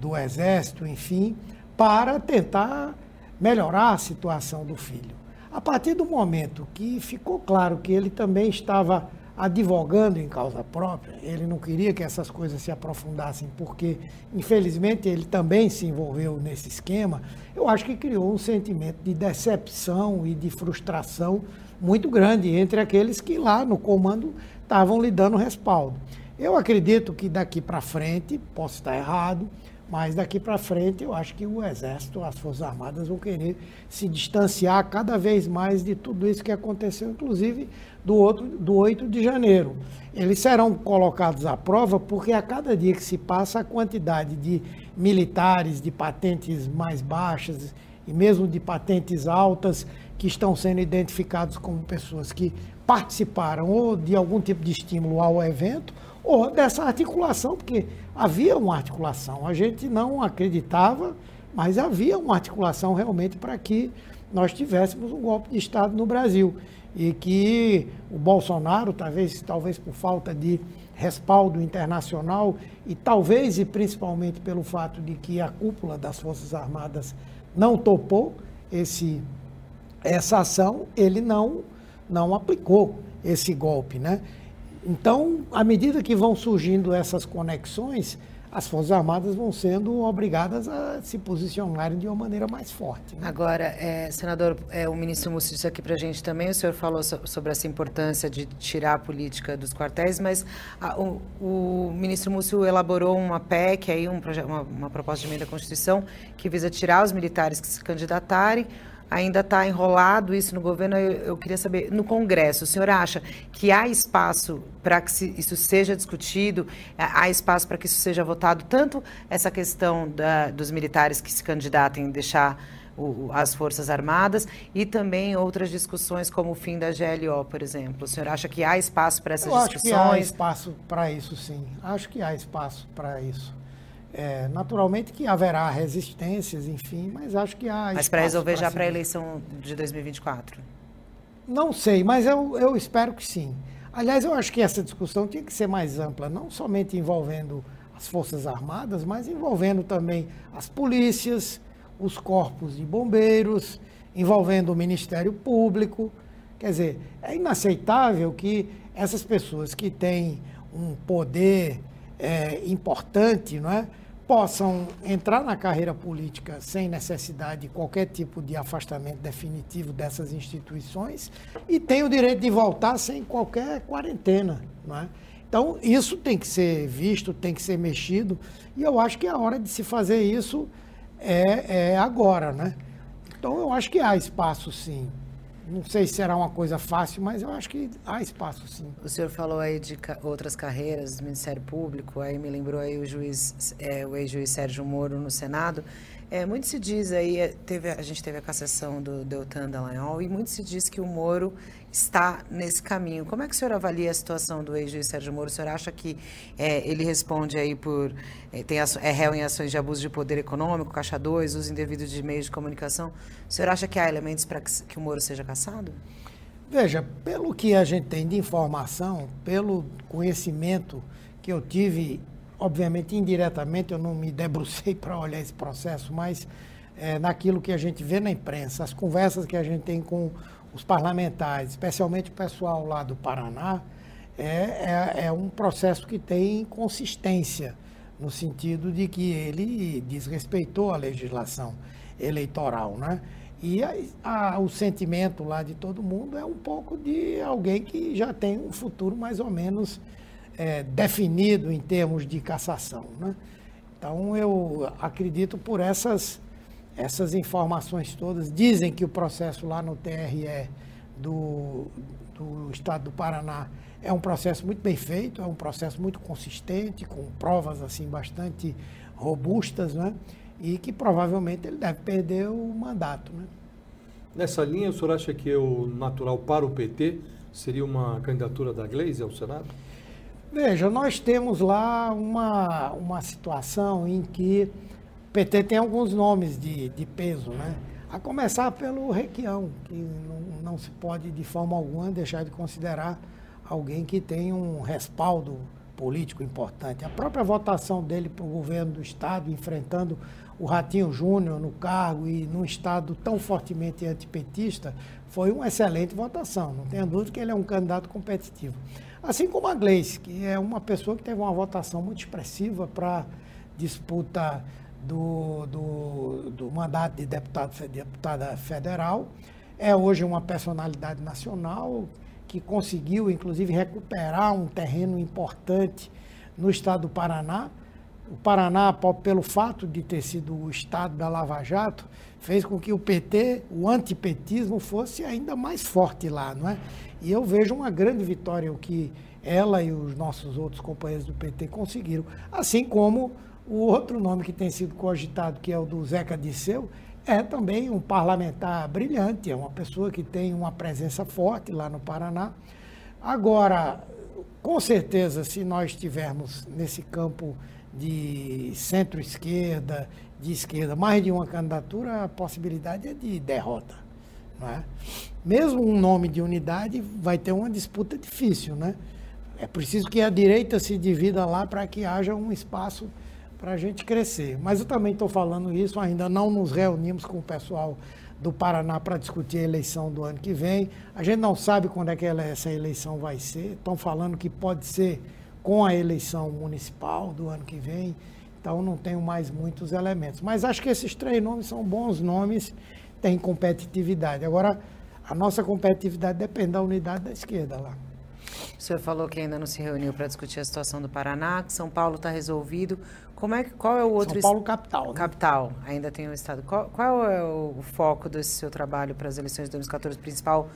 do exército, enfim, para tentar melhorar a situação do filho. A partir do momento que ficou claro que ele também estava advogando em causa própria, ele não queria que essas coisas se aprofundassem, porque, infelizmente, ele também se envolveu nesse esquema, eu acho que criou um sentimento de decepção e de frustração muito grande entre aqueles que lá no comando estavam lhe dando respaldo. Eu acredito que daqui para frente, posso estar errado, mas daqui para frente eu acho que o Exército, as Forças Armadas vão querer se distanciar cada vez mais de tudo isso que aconteceu, inclusive do, outro, do 8 de janeiro. Eles serão colocados à prova porque a cada dia que se passa, a quantidade de militares de patentes mais baixas e mesmo de patentes altas que estão sendo identificados como pessoas que participaram ou de algum tipo de estímulo ao evento ou dessa articulação, porque havia uma articulação. A gente não acreditava, mas havia uma articulação realmente para que nós tivéssemos um golpe de Estado no Brasil. E que o Bolsonaro, talvez, talvez por falta de respaldo internacional e talvez e principalmente pelo fato de que a cúpula das Forças Armadas não topou esse, essa ação, ele não, não aplicou esse golpe, né? Então, à medida que vão surgindo essas conexões, as Forças Armadas vão sendo obrigadas a se posicionarem de uma maneira mais forte. Né? Agora, é, senador, é, o ministro Múcio disse aqui para a gente também, o senhor falou so, sobre essa importância de tirar a política dos quartéis, mas a, o, o, ministro Múcio elaborou uma PEC, aí, um uma, uma proposta de emenda à Constituição, que visa tirar os militares que se candidatarem, ainda está enrolado isso no governo. Eu, eu, queria saber, no Congresso, o senhor acha que há espaço para que isso seja discutido, há espaço para que isso seja votado, tanto essa questão da, dos militares que se candidatem deixar o, as Forças Armadas e também outras discussões como o fim da GLO, por exemplo. O senhor acha que há espaço para essas eu discussões? Acho que há espaço para isso, sim. Acho que há espaço para isso. É, naturalmente que haverá resistências, enfim, mas acho que há. Mas para resolver já para a eleição de 2024? Não sei, mas eu, eu espero que sim. Aliás, eu acho que essa discussão tinha que ser mais ampla, não somente envolvendo as Forças Armadas, mas envolvendo também as polícias, os corpos de bombeiros, envolvendo o Ministério Público. Quer dizer, é inaceitável que essas pessoas que têm um poder é, importante, não é? Possam entrar na carreira política sem necessidade de qualquer tipo de afastamento definitivo dessas instituições e têm o direito de voltar sem qualquer quarentena. Não é? Então, isso tem que ser visto, tem que ser mexido, e eu acho que a hora de se fazer isso é, é agora. Né? Então, eu acho que há espaço, sim, não sei se será uma coisa fácil, mas eu acho que há espaço sim. O senhor falou aí de outras carreiras do Ministério Público, aí me lembrou aí o juiz, é, o ex-juiz Sérgio Moro no Senado. É, muito se diz aí, é, teve, a gente teve a cassação do Deltan Dallagnol e muito se diz que o Moro está nesse caminho. Como é que o senhor avalia a situação do ex-juiz Sérgio Moro? O senhor acha que é, ele responde aí por. É, tem, é réu em ações de abuso de poder econômico, caixa 2, uso indevido de meios de comunicação? O senhor acha que há elementos para que, que o Moro seja cassado? Veja, pelo que a gente tem de informação, pelo conhecimento que eu tive, obviamente indiretamente eu não me debrucei para olhar esse processo, mas é, naquilo que a gente vê na imprensa, as conversas que a gente tem com os parlamentares, especialmente o pessoal lá do Paraná, é, é, é, um processo que tem consistência, no sentido de que ele desrespeitou a legislação eleitoral. Né? E a, a, o sentimento lá de todo mundo é um pouco de alguém que já tem um futuro mais ou menos é, definido em termos de cassação. Né? Então eu acredito por essas, essas informações todas. Dizem que o processo lá no TRE do, do Estado do Paraná é um processo muito bem feito, é um processo muito consistente, com provas assim bastante robustas, né? e que provavelmente ele deve perder o mandato. Né? Nessa linha, o senhor acha que o natural para o PT seria uma candidatura da Gleisi ao Senado? Veja, nós temos lá uma, uma situação em que o PT tem alguns nomes de, de peso, né? A começar pelo Requião, que não, não se pode de forma alguma deixar de considerar alguém que tem um respaldo político importante. A própria votação dele para o governo do Estado, enfrentando o Ratinho Júnior no cargo e num Estado tão fortemente antipetista, foi uma excelente votação. Não tenha dúvida que ele é um candidato competitivo. Assim como a Gleice, que é uma pessoa que teve uma votação muito expressiva para disputa do, do, do mandato de deputado, deputada federal. É hoje uma personalidade nacional que conseguiu, inclusive, recuperar um terreno importante no estado do Paraná. O Paraná, pelo fato de ter sido o estado da Lava Jato, fez com que o PT, o antipetismo, fosse ainda mais forte lá, não é? E eu vejo uma grande vitória o que ela e os nossos outros companheiros do PT conseguiram, assim como o outro nome que tem sido cogitado, que é o do Zeca Disseu, é também um parlamentar brilhante, é uma pessoa que tem uma presença forte lá no Paraná. Agora, com certeza, se nós tivermos nesse campo de centro-esquerda, de esquerda, mais de uma candidatura, a possibilidade é de derrota. É? Mesmo um nome de unidade vai ter uma disputa difícil. Né? É preciso que a direita se divida lá para que haja um espaço para a gente crescer. Mas eu também estou falando isso, ainda não nos reunimos com o pessoal do Paraná para discutir a eleição do ano que vem. A gente não sabe quando é que essa eleição vai ser. Estão falando que pode ser com a eleição municipal do ano que vem. Então não tenho mais muitos elementos. Mas acho que esses três nomes são bons nomes, têm competitividade. Agora, a nossa competitividade depende da unidade da esquerda lá. O senhor falou que ainda não se reuniu para discutir a situação do Paraná, que São Paulo está resolvido. Como é, qual é o outro... São Paulo capital. Né? Capital, ainda tem o estado. Qual, qual é o foco desse seu trabalho para as eleições de 2014? Principal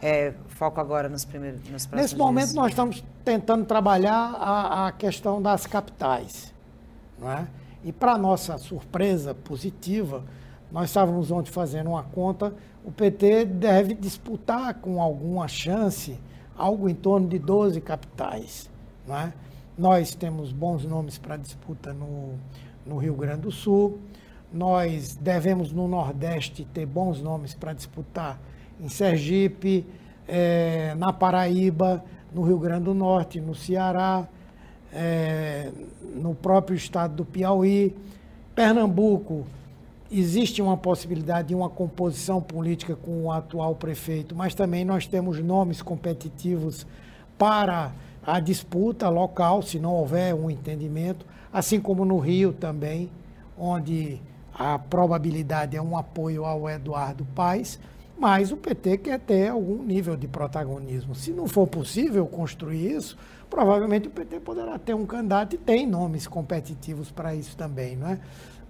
é, foco agora nos primeiros nos Nesse momento dias? nós estamos tentando trabalhar a, a questão das capitais. Não é? E para nossa surpresa positiva, nós estávamos ontem fazendo uma conta, o PT deve disputar com alguma chance algo em torno de 12 capitais. Não é? Nós temos bons nomes para disputa no, no Rio Grande do Sul. Nós devemos no Nordeste ter bons nomes para disputar em Sergipe, é, na Paraíba, no Rio Grande do Norte, no Ceará, é, no próprio estado do Piauí. Pernambuco, existe uma possibilidade de uma composição política com o atual prefeito, mas também nós temos nomes competitivos para a disputa local, se não houver um entendimento, assim como no Rio também, onde a probabilidade é um apoio ao Eduardo Paes, mas o PT quer ter algum nível de protagonismo. Se não for possível construir isso, provavelmente o PT poderá ter um candidato e tem nomes competitivos para isso também, não é?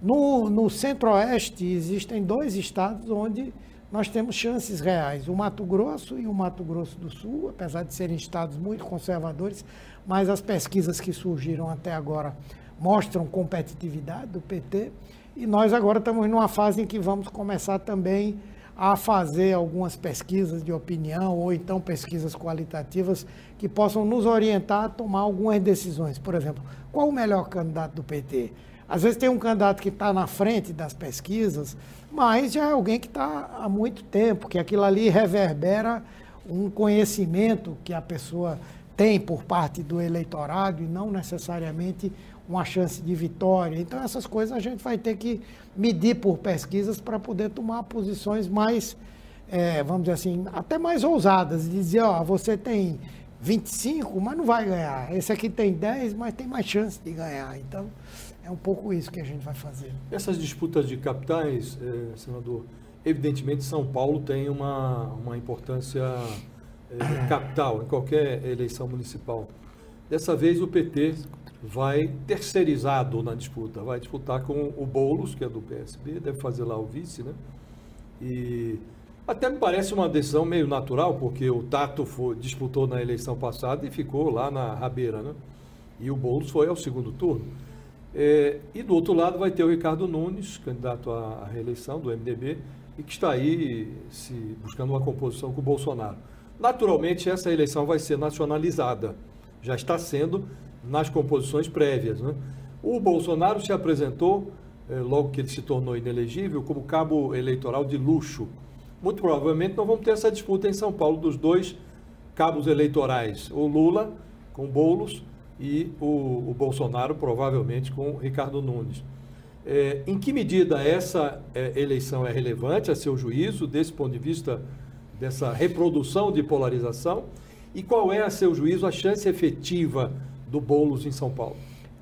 No, no Centro-Oeste existem dois estados onde nós temos chances reais, o Mato Grosso e o Mato Grosso do Sul, apesar de serem estados muito conservadores, mas as pesquisas que surgiram até agora mostram competitividade do PT. E nós agora estamos numa fase em que vamos começar também a fazer algumas pesquisas de opinião ou então pesquisas qualitativas que possam nos orientar a tomar algumas decisões. Por exemplo, qual o melhor candidato do PT? Às vezes tem um candidato que está na frente das pesquisas, mas já é alguém que está há muito tempo, que aquilo ali reverbera um conhecimento que a pessoa tem por parte do eleitorado e não necessariamente uma chance de vitória. Então, essas coisas a gente vai ter que medir por pesquisas para poder tomar posições mais, é, vamos dizer assim, até mais ousadas. Dizer, ó, você tem 25, mas não vai ganhar. Esse aqui tem 10, mas tem mais chance de ganhar. Então, é um pouco isso que a gente vai fazer. Essas disputas de capitais, eh, senador, Evidentemente, São Paulo tem uma, uma importância é, capital em qualquer eleição municipal. Dessa vez, o PT vai terceirizado na disputa, vai disputar com o Boulos, que é do PSB, deve fazer lá o vice, né? E até me parece uma decisão meio natural, porque o Tato foi, disputou na eleição passada e ficou lá na rabeira, né? E o Boulos foi ao segundo turno. É, e do outro lado vai ter o Ricardo Nunes, candidato à reeleição do MDB, e que está aí se buscando uma composição com o Bolsonaro. Naturalmente, essa eleição vai ser nacionalizada, já está sendo nas composições prévias. Né? O Bolsonaro se apresentou, é, logo que ele se tornou inelegível, como cabo eleitoral de luxo. Muito provavelmente não vamos ter essa disputa em São Paulo dos dois cabos eleitorais, o Lula com Boulos e o, o Bolsonaro, provavelmente, com Ricardo Nunes. É, em que medida essa é, eleição é relevante, a seu juízo, desse ponto de vista dessa reprodução de polarização? E qual é, a seu juízo, a chance efetiva do Boulos em São Paulo?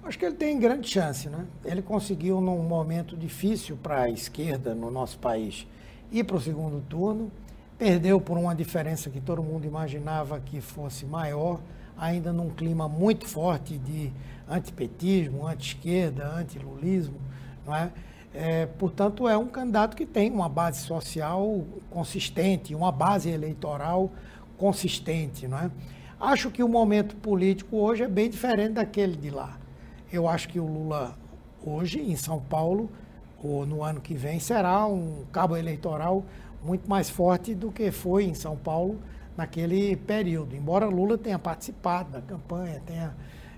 Acho que ele tem grande chance, né? Ele conseguiu, num momento difícil para a esquerda no nosso país, ir para o segundo turno, perdeu por uma diferença que todo mundo imaginava que fosse maior ainda num clima muito forte de antipetismo, anti-esquerda, anti-lulismo, não é? é? portanto, é um candidato que tem uma base social consistente, uma base eleitoral consistente. Não é? Acho que o momento político hoje é bem diferente daquele de lá. Eu acho que o Lula, hoje, em São Paulo, ou no ano que vem, será um cabo eleitoral muito mais forte do que foi em São Paulo naquele período. Embora Lula tenha participado da campanha, tenha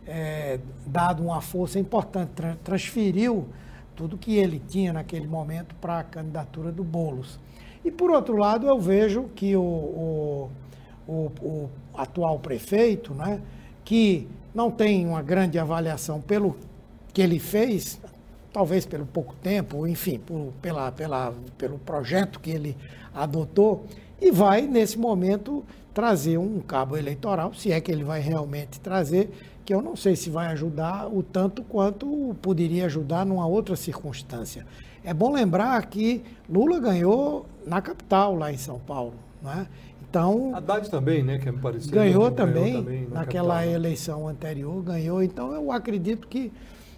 é, dado uma força importante, tra transferiu tudo que ele tinha naquele momento para a candidatura do Bolos. E por outro lado, eu vejo que o, o, o, o atual prefeito, né, que não tem uma grande avaliação pelo que ele fez, talvez pelo pouco tempo, enfim, por, pela, pela, pelo projeto que ele adotou, e vai, nesse momento, trazer um cabo eleitoral, se é que ele vai realmente trazer, que eu não sei se vai ajudar o tanto quanto poderia ajudar numa outra circunstância. É bom lembrar que Lula ganhou na capital, lá em São Paulo. Né? Então, Haddad também, né, que é me pareceu. Ganhou também, ganhou também na naquela capital. eleição anterior, ganhou. Então, eu acredito que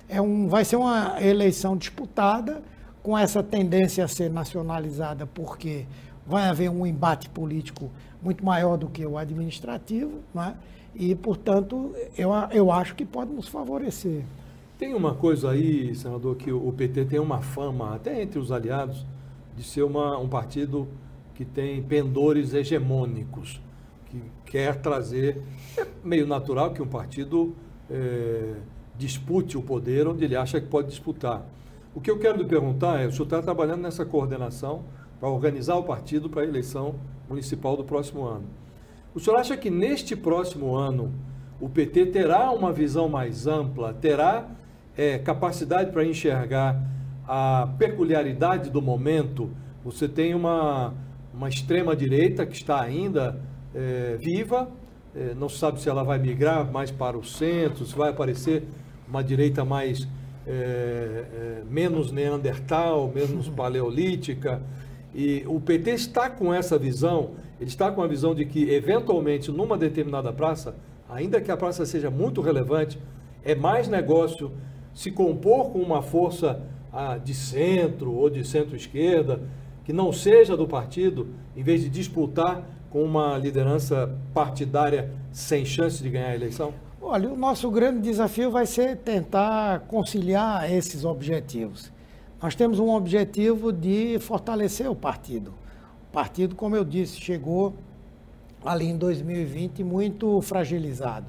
é um, vai ser uma eleição disputada, com essa tendência a ser nacionalizada, porque vai haver um embate político muito maior do que o administrativo, né? e, portanto, eu, eu acho que pode nos favorecer. Tem uma coisa aí, senador, que o PT tem uma fama, até entre os aliados, de ser uma, um partido que tem pendores hegemônicos, que quer trazer. É meio natural que um partido é, dispute o poder onde ele acha que pode disputar. O que eu quero lhe perguntar é: o senhor está trabalhando nessa coordenação para organizar o partido para a eleição municipal do próximo ano. O senhor acha que neste próximo ano o PT terá uma visão mais ampla, terá é, capacidade para enxergar a peculiaridade do momento? Você tem uma, uma extrema-direita que está ainda é, viva, é, não se sabe se ela vai migrar mais para o centro, se vai aparecer uma direita mais é, é, menos neandertal, menos paleolítica. E o PT está com essa visão, ele está com a visão de que, eventualmente, numa determinada praça, ainda que a praça seja muito relevante, é mais negócio se compor com uma força ah, de centro ou de centro-esquerda, que não seja do partido, em vez de disputar com uma liderança partidária sem chance de ganhar a eleição? Olha, o nosso grande desafio vai ser tentar conciliar esses objetivos. Nós temos um objetivo de fortalecer o partido. O partido, como eu disse, chegou ali em 2020 muito fragilizado.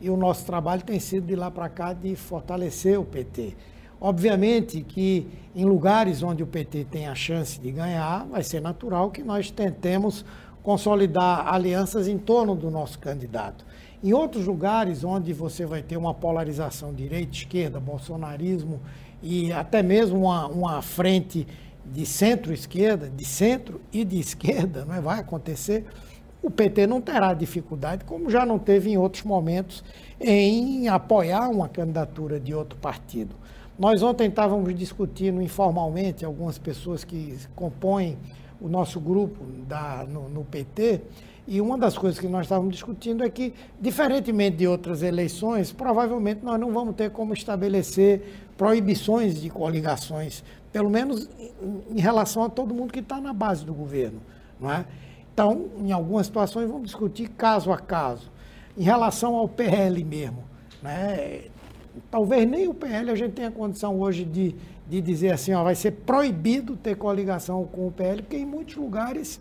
E o nosso trabalho tem sido de lá para cá de fortalecer o PT. Obviamente que em lugares onde o PT tem a chance de ganhar, vai ser natural que nós tentemos consolidar alianças em torno do nosso candidato. Em outros lugares onde você vai ter uma polarização direita-esquerda, bolsonarismo e até mesmo uma, uma frente de centro-esquerda, de centro e de esquerda, não é? vai acontecer, o PT não terá dificuldade, como já não teve em outros momentos, em apoiar uma candidatura de outro partido. Nós ontem estávamos discutindo informalmente, algumas pessoas que compõem o nosso grupo da, no, no PT, e uma das coisas que nós estávamos discutindo é que, diferentemente de outras eleições, provavelmente nós não vamos ter como estabelecer proibições de coligações, pelo menos em relação a todo mundo que está na base do governo. Não é? Então, em algumas situações, vamos discutir caso a caso. Em relação ao PL mesmo, né? talvez nem o PL a gente tenha condição hoje de, de dizer assim, ó, vai ser proibido ter coligação com o PL, porque em muitos lugares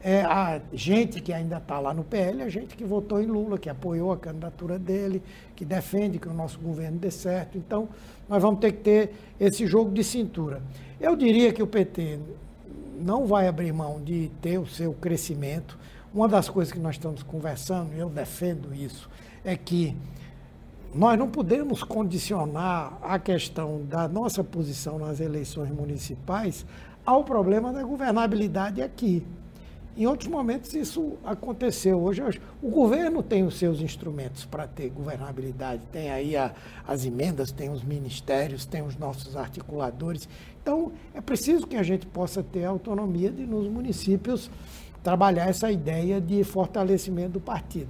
é, a gente que ainda está lá no PL, a gente que votou em Lula, que apoiou a candidatura dele, que defende que o nosso governo dê certo. Então, nós vamos ter que ter esse jogo de cintura. Eu diria que o PT não vai abrir mão de ter o seu crescimento. Uma das coisas que nós estamos conversando, e eu defendo isso, é que nós não podemos condicionar a questão da nossa posição nas eleições municipais ao problema da governabilidade aqui. Em outros momentos isso aconteceu. Hoje, o governo tem os seus instrumentos para ter governabilidade. Tem aí a, as emendas, tem os ministérios, tem os nossos articuladores. Então, é preciso que a gente possa ter autonomia de, nos municípios, trabalhar essa ideia de fortalecimento do partido.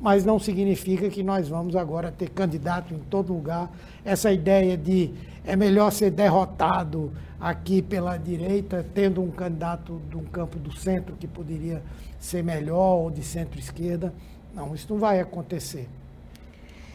Mas não significa que nós vamos agora ter candidato em todo lugar. Essa ideia de é melhor ser derrotado aqui pela direita, tendo um candidato de um campo do centro que poderia ser melhor, ou de centro-esquerda. Não, isso não vai acontecer.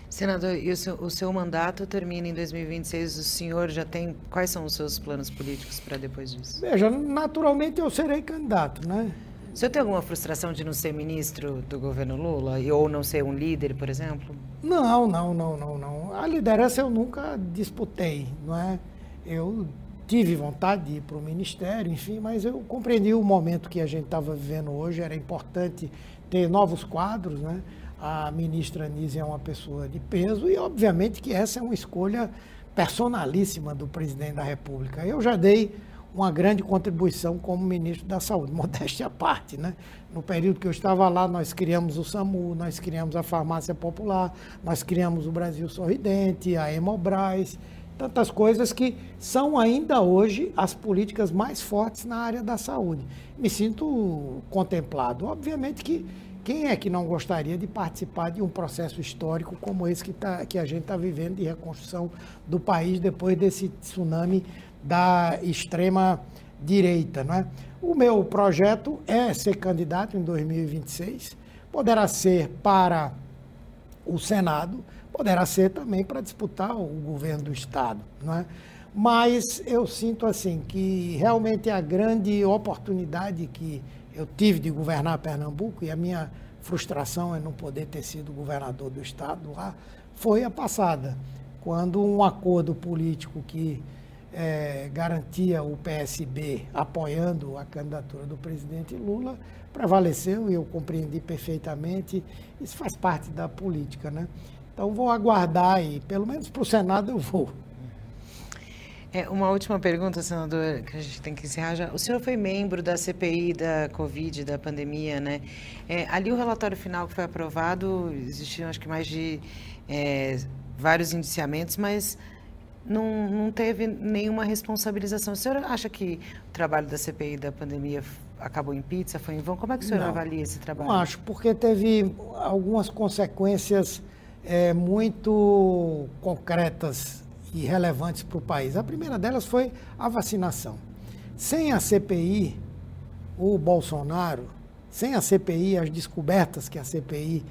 Senador, e o seu, o seu, mandato termina em 2026. O senhor já tem. Quais são os seus planos políticos para depois disso? Veja, naturalmente eu serei candidato, né? O senhor tem alguma frustração de não ser ministro do governo Lula ou não ser um líder, por exemplo? Não, não, não, não, não. A liderança eu nunca disputei, não é? Eu tive vontade de ir para o ministério, enfim, mas eu compreendi o momento que a gente estava vivendo hoje, era importante ter novos quadros, né? A ministra Anísia é uma pessoa de peso e, obviamente, que essa é uma escolha personalíssima do presidente da República. Eu já dei uma grande contribuição como ministro da Saúde, modéstia à parte, né? No período que eu estava lá, nós criamos o SAMU, nós criamos a Farmácia Popular, nós criamos o Brasil Sorridente, a Hemobras, tantas coisas que são ainda hoje as políticas mais fortes na área da saúde. Me sinto contemplado. Obviamente que quem é que não gostaria de participar de um processo histórico como esse que, tá, que a gente está vivendo de reconstrução do país depois desse tsunami da extrema direita, não é? O meu projeto é ser candidato em 2026, poderá ser para o Senado, poderá ser também para disputar o governo do Estado. Não é? Mas eu sinto assim que realmente a grande oportunidade que eu tive de governar Pernambuco e a minha frustração é não poder ter sido governador do Estado lá foi a passada, quando um acordo político que é, garantia o PSB apoiando a candidatura do presidente Lula prevaleceu e eu compreendi perfeitamente. Isso faz parte da política, né? Então vou aguardar e pelo menos para o Senado eu vou. É, uma última pergunta, senador, que a gente tem que encerrar já. O senhor foi membro da CPI da Covid, da pandemia, né? É, ali o relatório final que foi aprovado, existiam acho que mais de é, vários indiciamentos, mas não, não teve nenhuma responsabilização. O senhor acha que o trabalho da CPI da pandemia acabou em pizza, foi em vão? Como é que o senhor não, avalia esse trabalho? Não acho, porque teve algumas consequências é, muito concretas e relevantes para o país. A primeira delas foi a vacinação. Sem a CPI, o Bolsonaro, sem a CPI, as descobertas que a CPI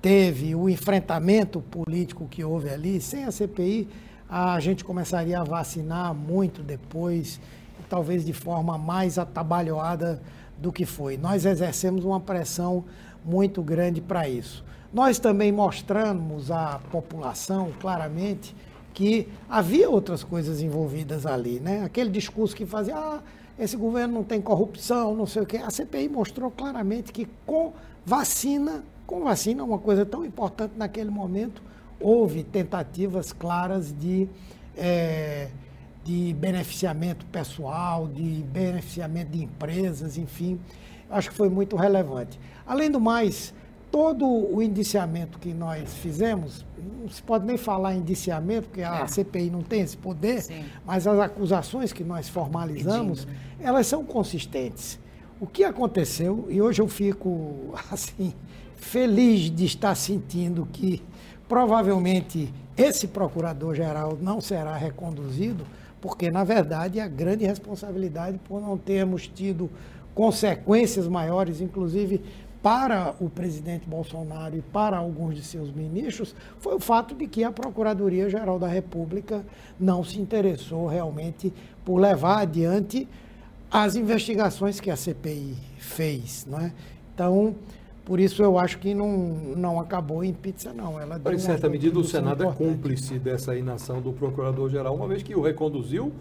teve, o enfrentamento político que houve ali, sem a CPI, a gente começaria a vacinar muito depois, talvez de forma mais atabalhoada do que foi. Nós exercemos uma pressão muito grande para isso. Nós também mostramos à população claramente que havia outras coisas envolvidas ali, né? Aquele discurso que fazia, ah, esse governo não tem corrupção, não sei o quê. A CPI mostrou claramente que com vacina, com vacina, uma coisa tão importante naquele momento, houve tentativas claras de, é, de beneficiamento pessoal, de beneficiamento de empresas, enfim. Acho que foi muito relevante. Além do mais, todo o indiciamento que nós fizemos, não se pode nem falar em indiciamento, porque a é. CPI não tem esse poder, Sim. mas as acusações que nós formalizamos, Pedindo, né? elas são consistentes. O que aconteceu, e hoje eu fico assim, feliz de estar sentindo que provavelmente esse procurador-geral não será reconduzido, porque, na verdade, a grande responsabilidade por não termos tido consequências maiores, inclusive para o presidente Bolsonaro e para alguns de seus ministros, foi o fato de que a Procuradoria-Geral da República não se interessou realmente por levar adiante as investigações que a CPI fez. Não é? Então, por isso eu acho que não, não acabou em pizza, não. Ela em certa medida, o Senado importante. é cúmplice dessa inação do Procurador-Geral, uma vez que o reconduziu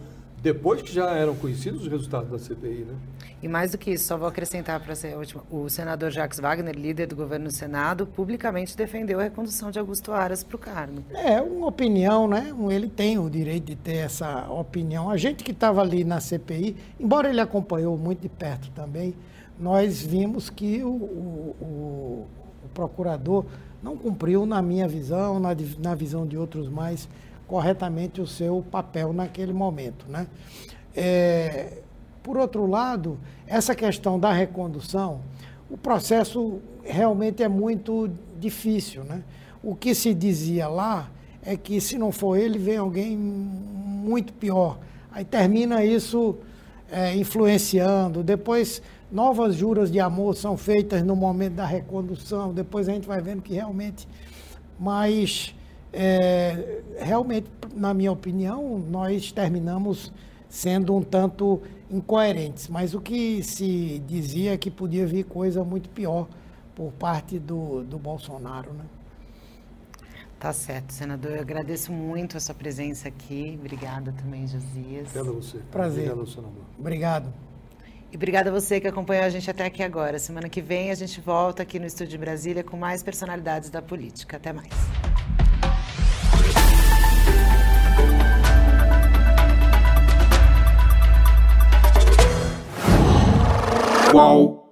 depois que já eram conhecidos os resultados da CPI, né? E mais do que isso, só vou acrescentar para a última, o senador Jacques Wagner, líder do governo do Senado, publicamente defendeu a recondução de Augusto Aras para o cargo. É uma opinião, né? Ele tem o direito de ter essa opinião. A gente que estava ali na CPI, embora ele acompanhou muito de perto também, nós vimos que o, o, o, o procurador não cumpriu, na minha visão, na, na visão de outros mais, corretamente o seu papel naquele momento. Né? É, por outro lado, essa questão da recondução, o processo realmente é muito difícil. Né? O que se dizia lá é que se não for ele, vem alguém muito pior. Aí termina isso é, influenciando. Depois, novas juras de amor são feitas no momento da recondução. Depois a gente vai vendo que realmente. Mas é, realmente, na minha opinião, nós terminamos sendo um tanto incoerentes. Mas o que se dizia é que podia vir coisa muito pior por parte do, do Bolsonaro, né? Tá certo, senador. Eu agradeço muito a sua presença aqui. Obrigada também, Josias. Obrigado a você. Prazer. Obrigado, senador. Obrigado. E obrigada a você que acompanhou a gente até aqui agora. Semana que vem a gente volta aqui no Estúdio de Brasília com mais personalidades da política. Até mais. Qual?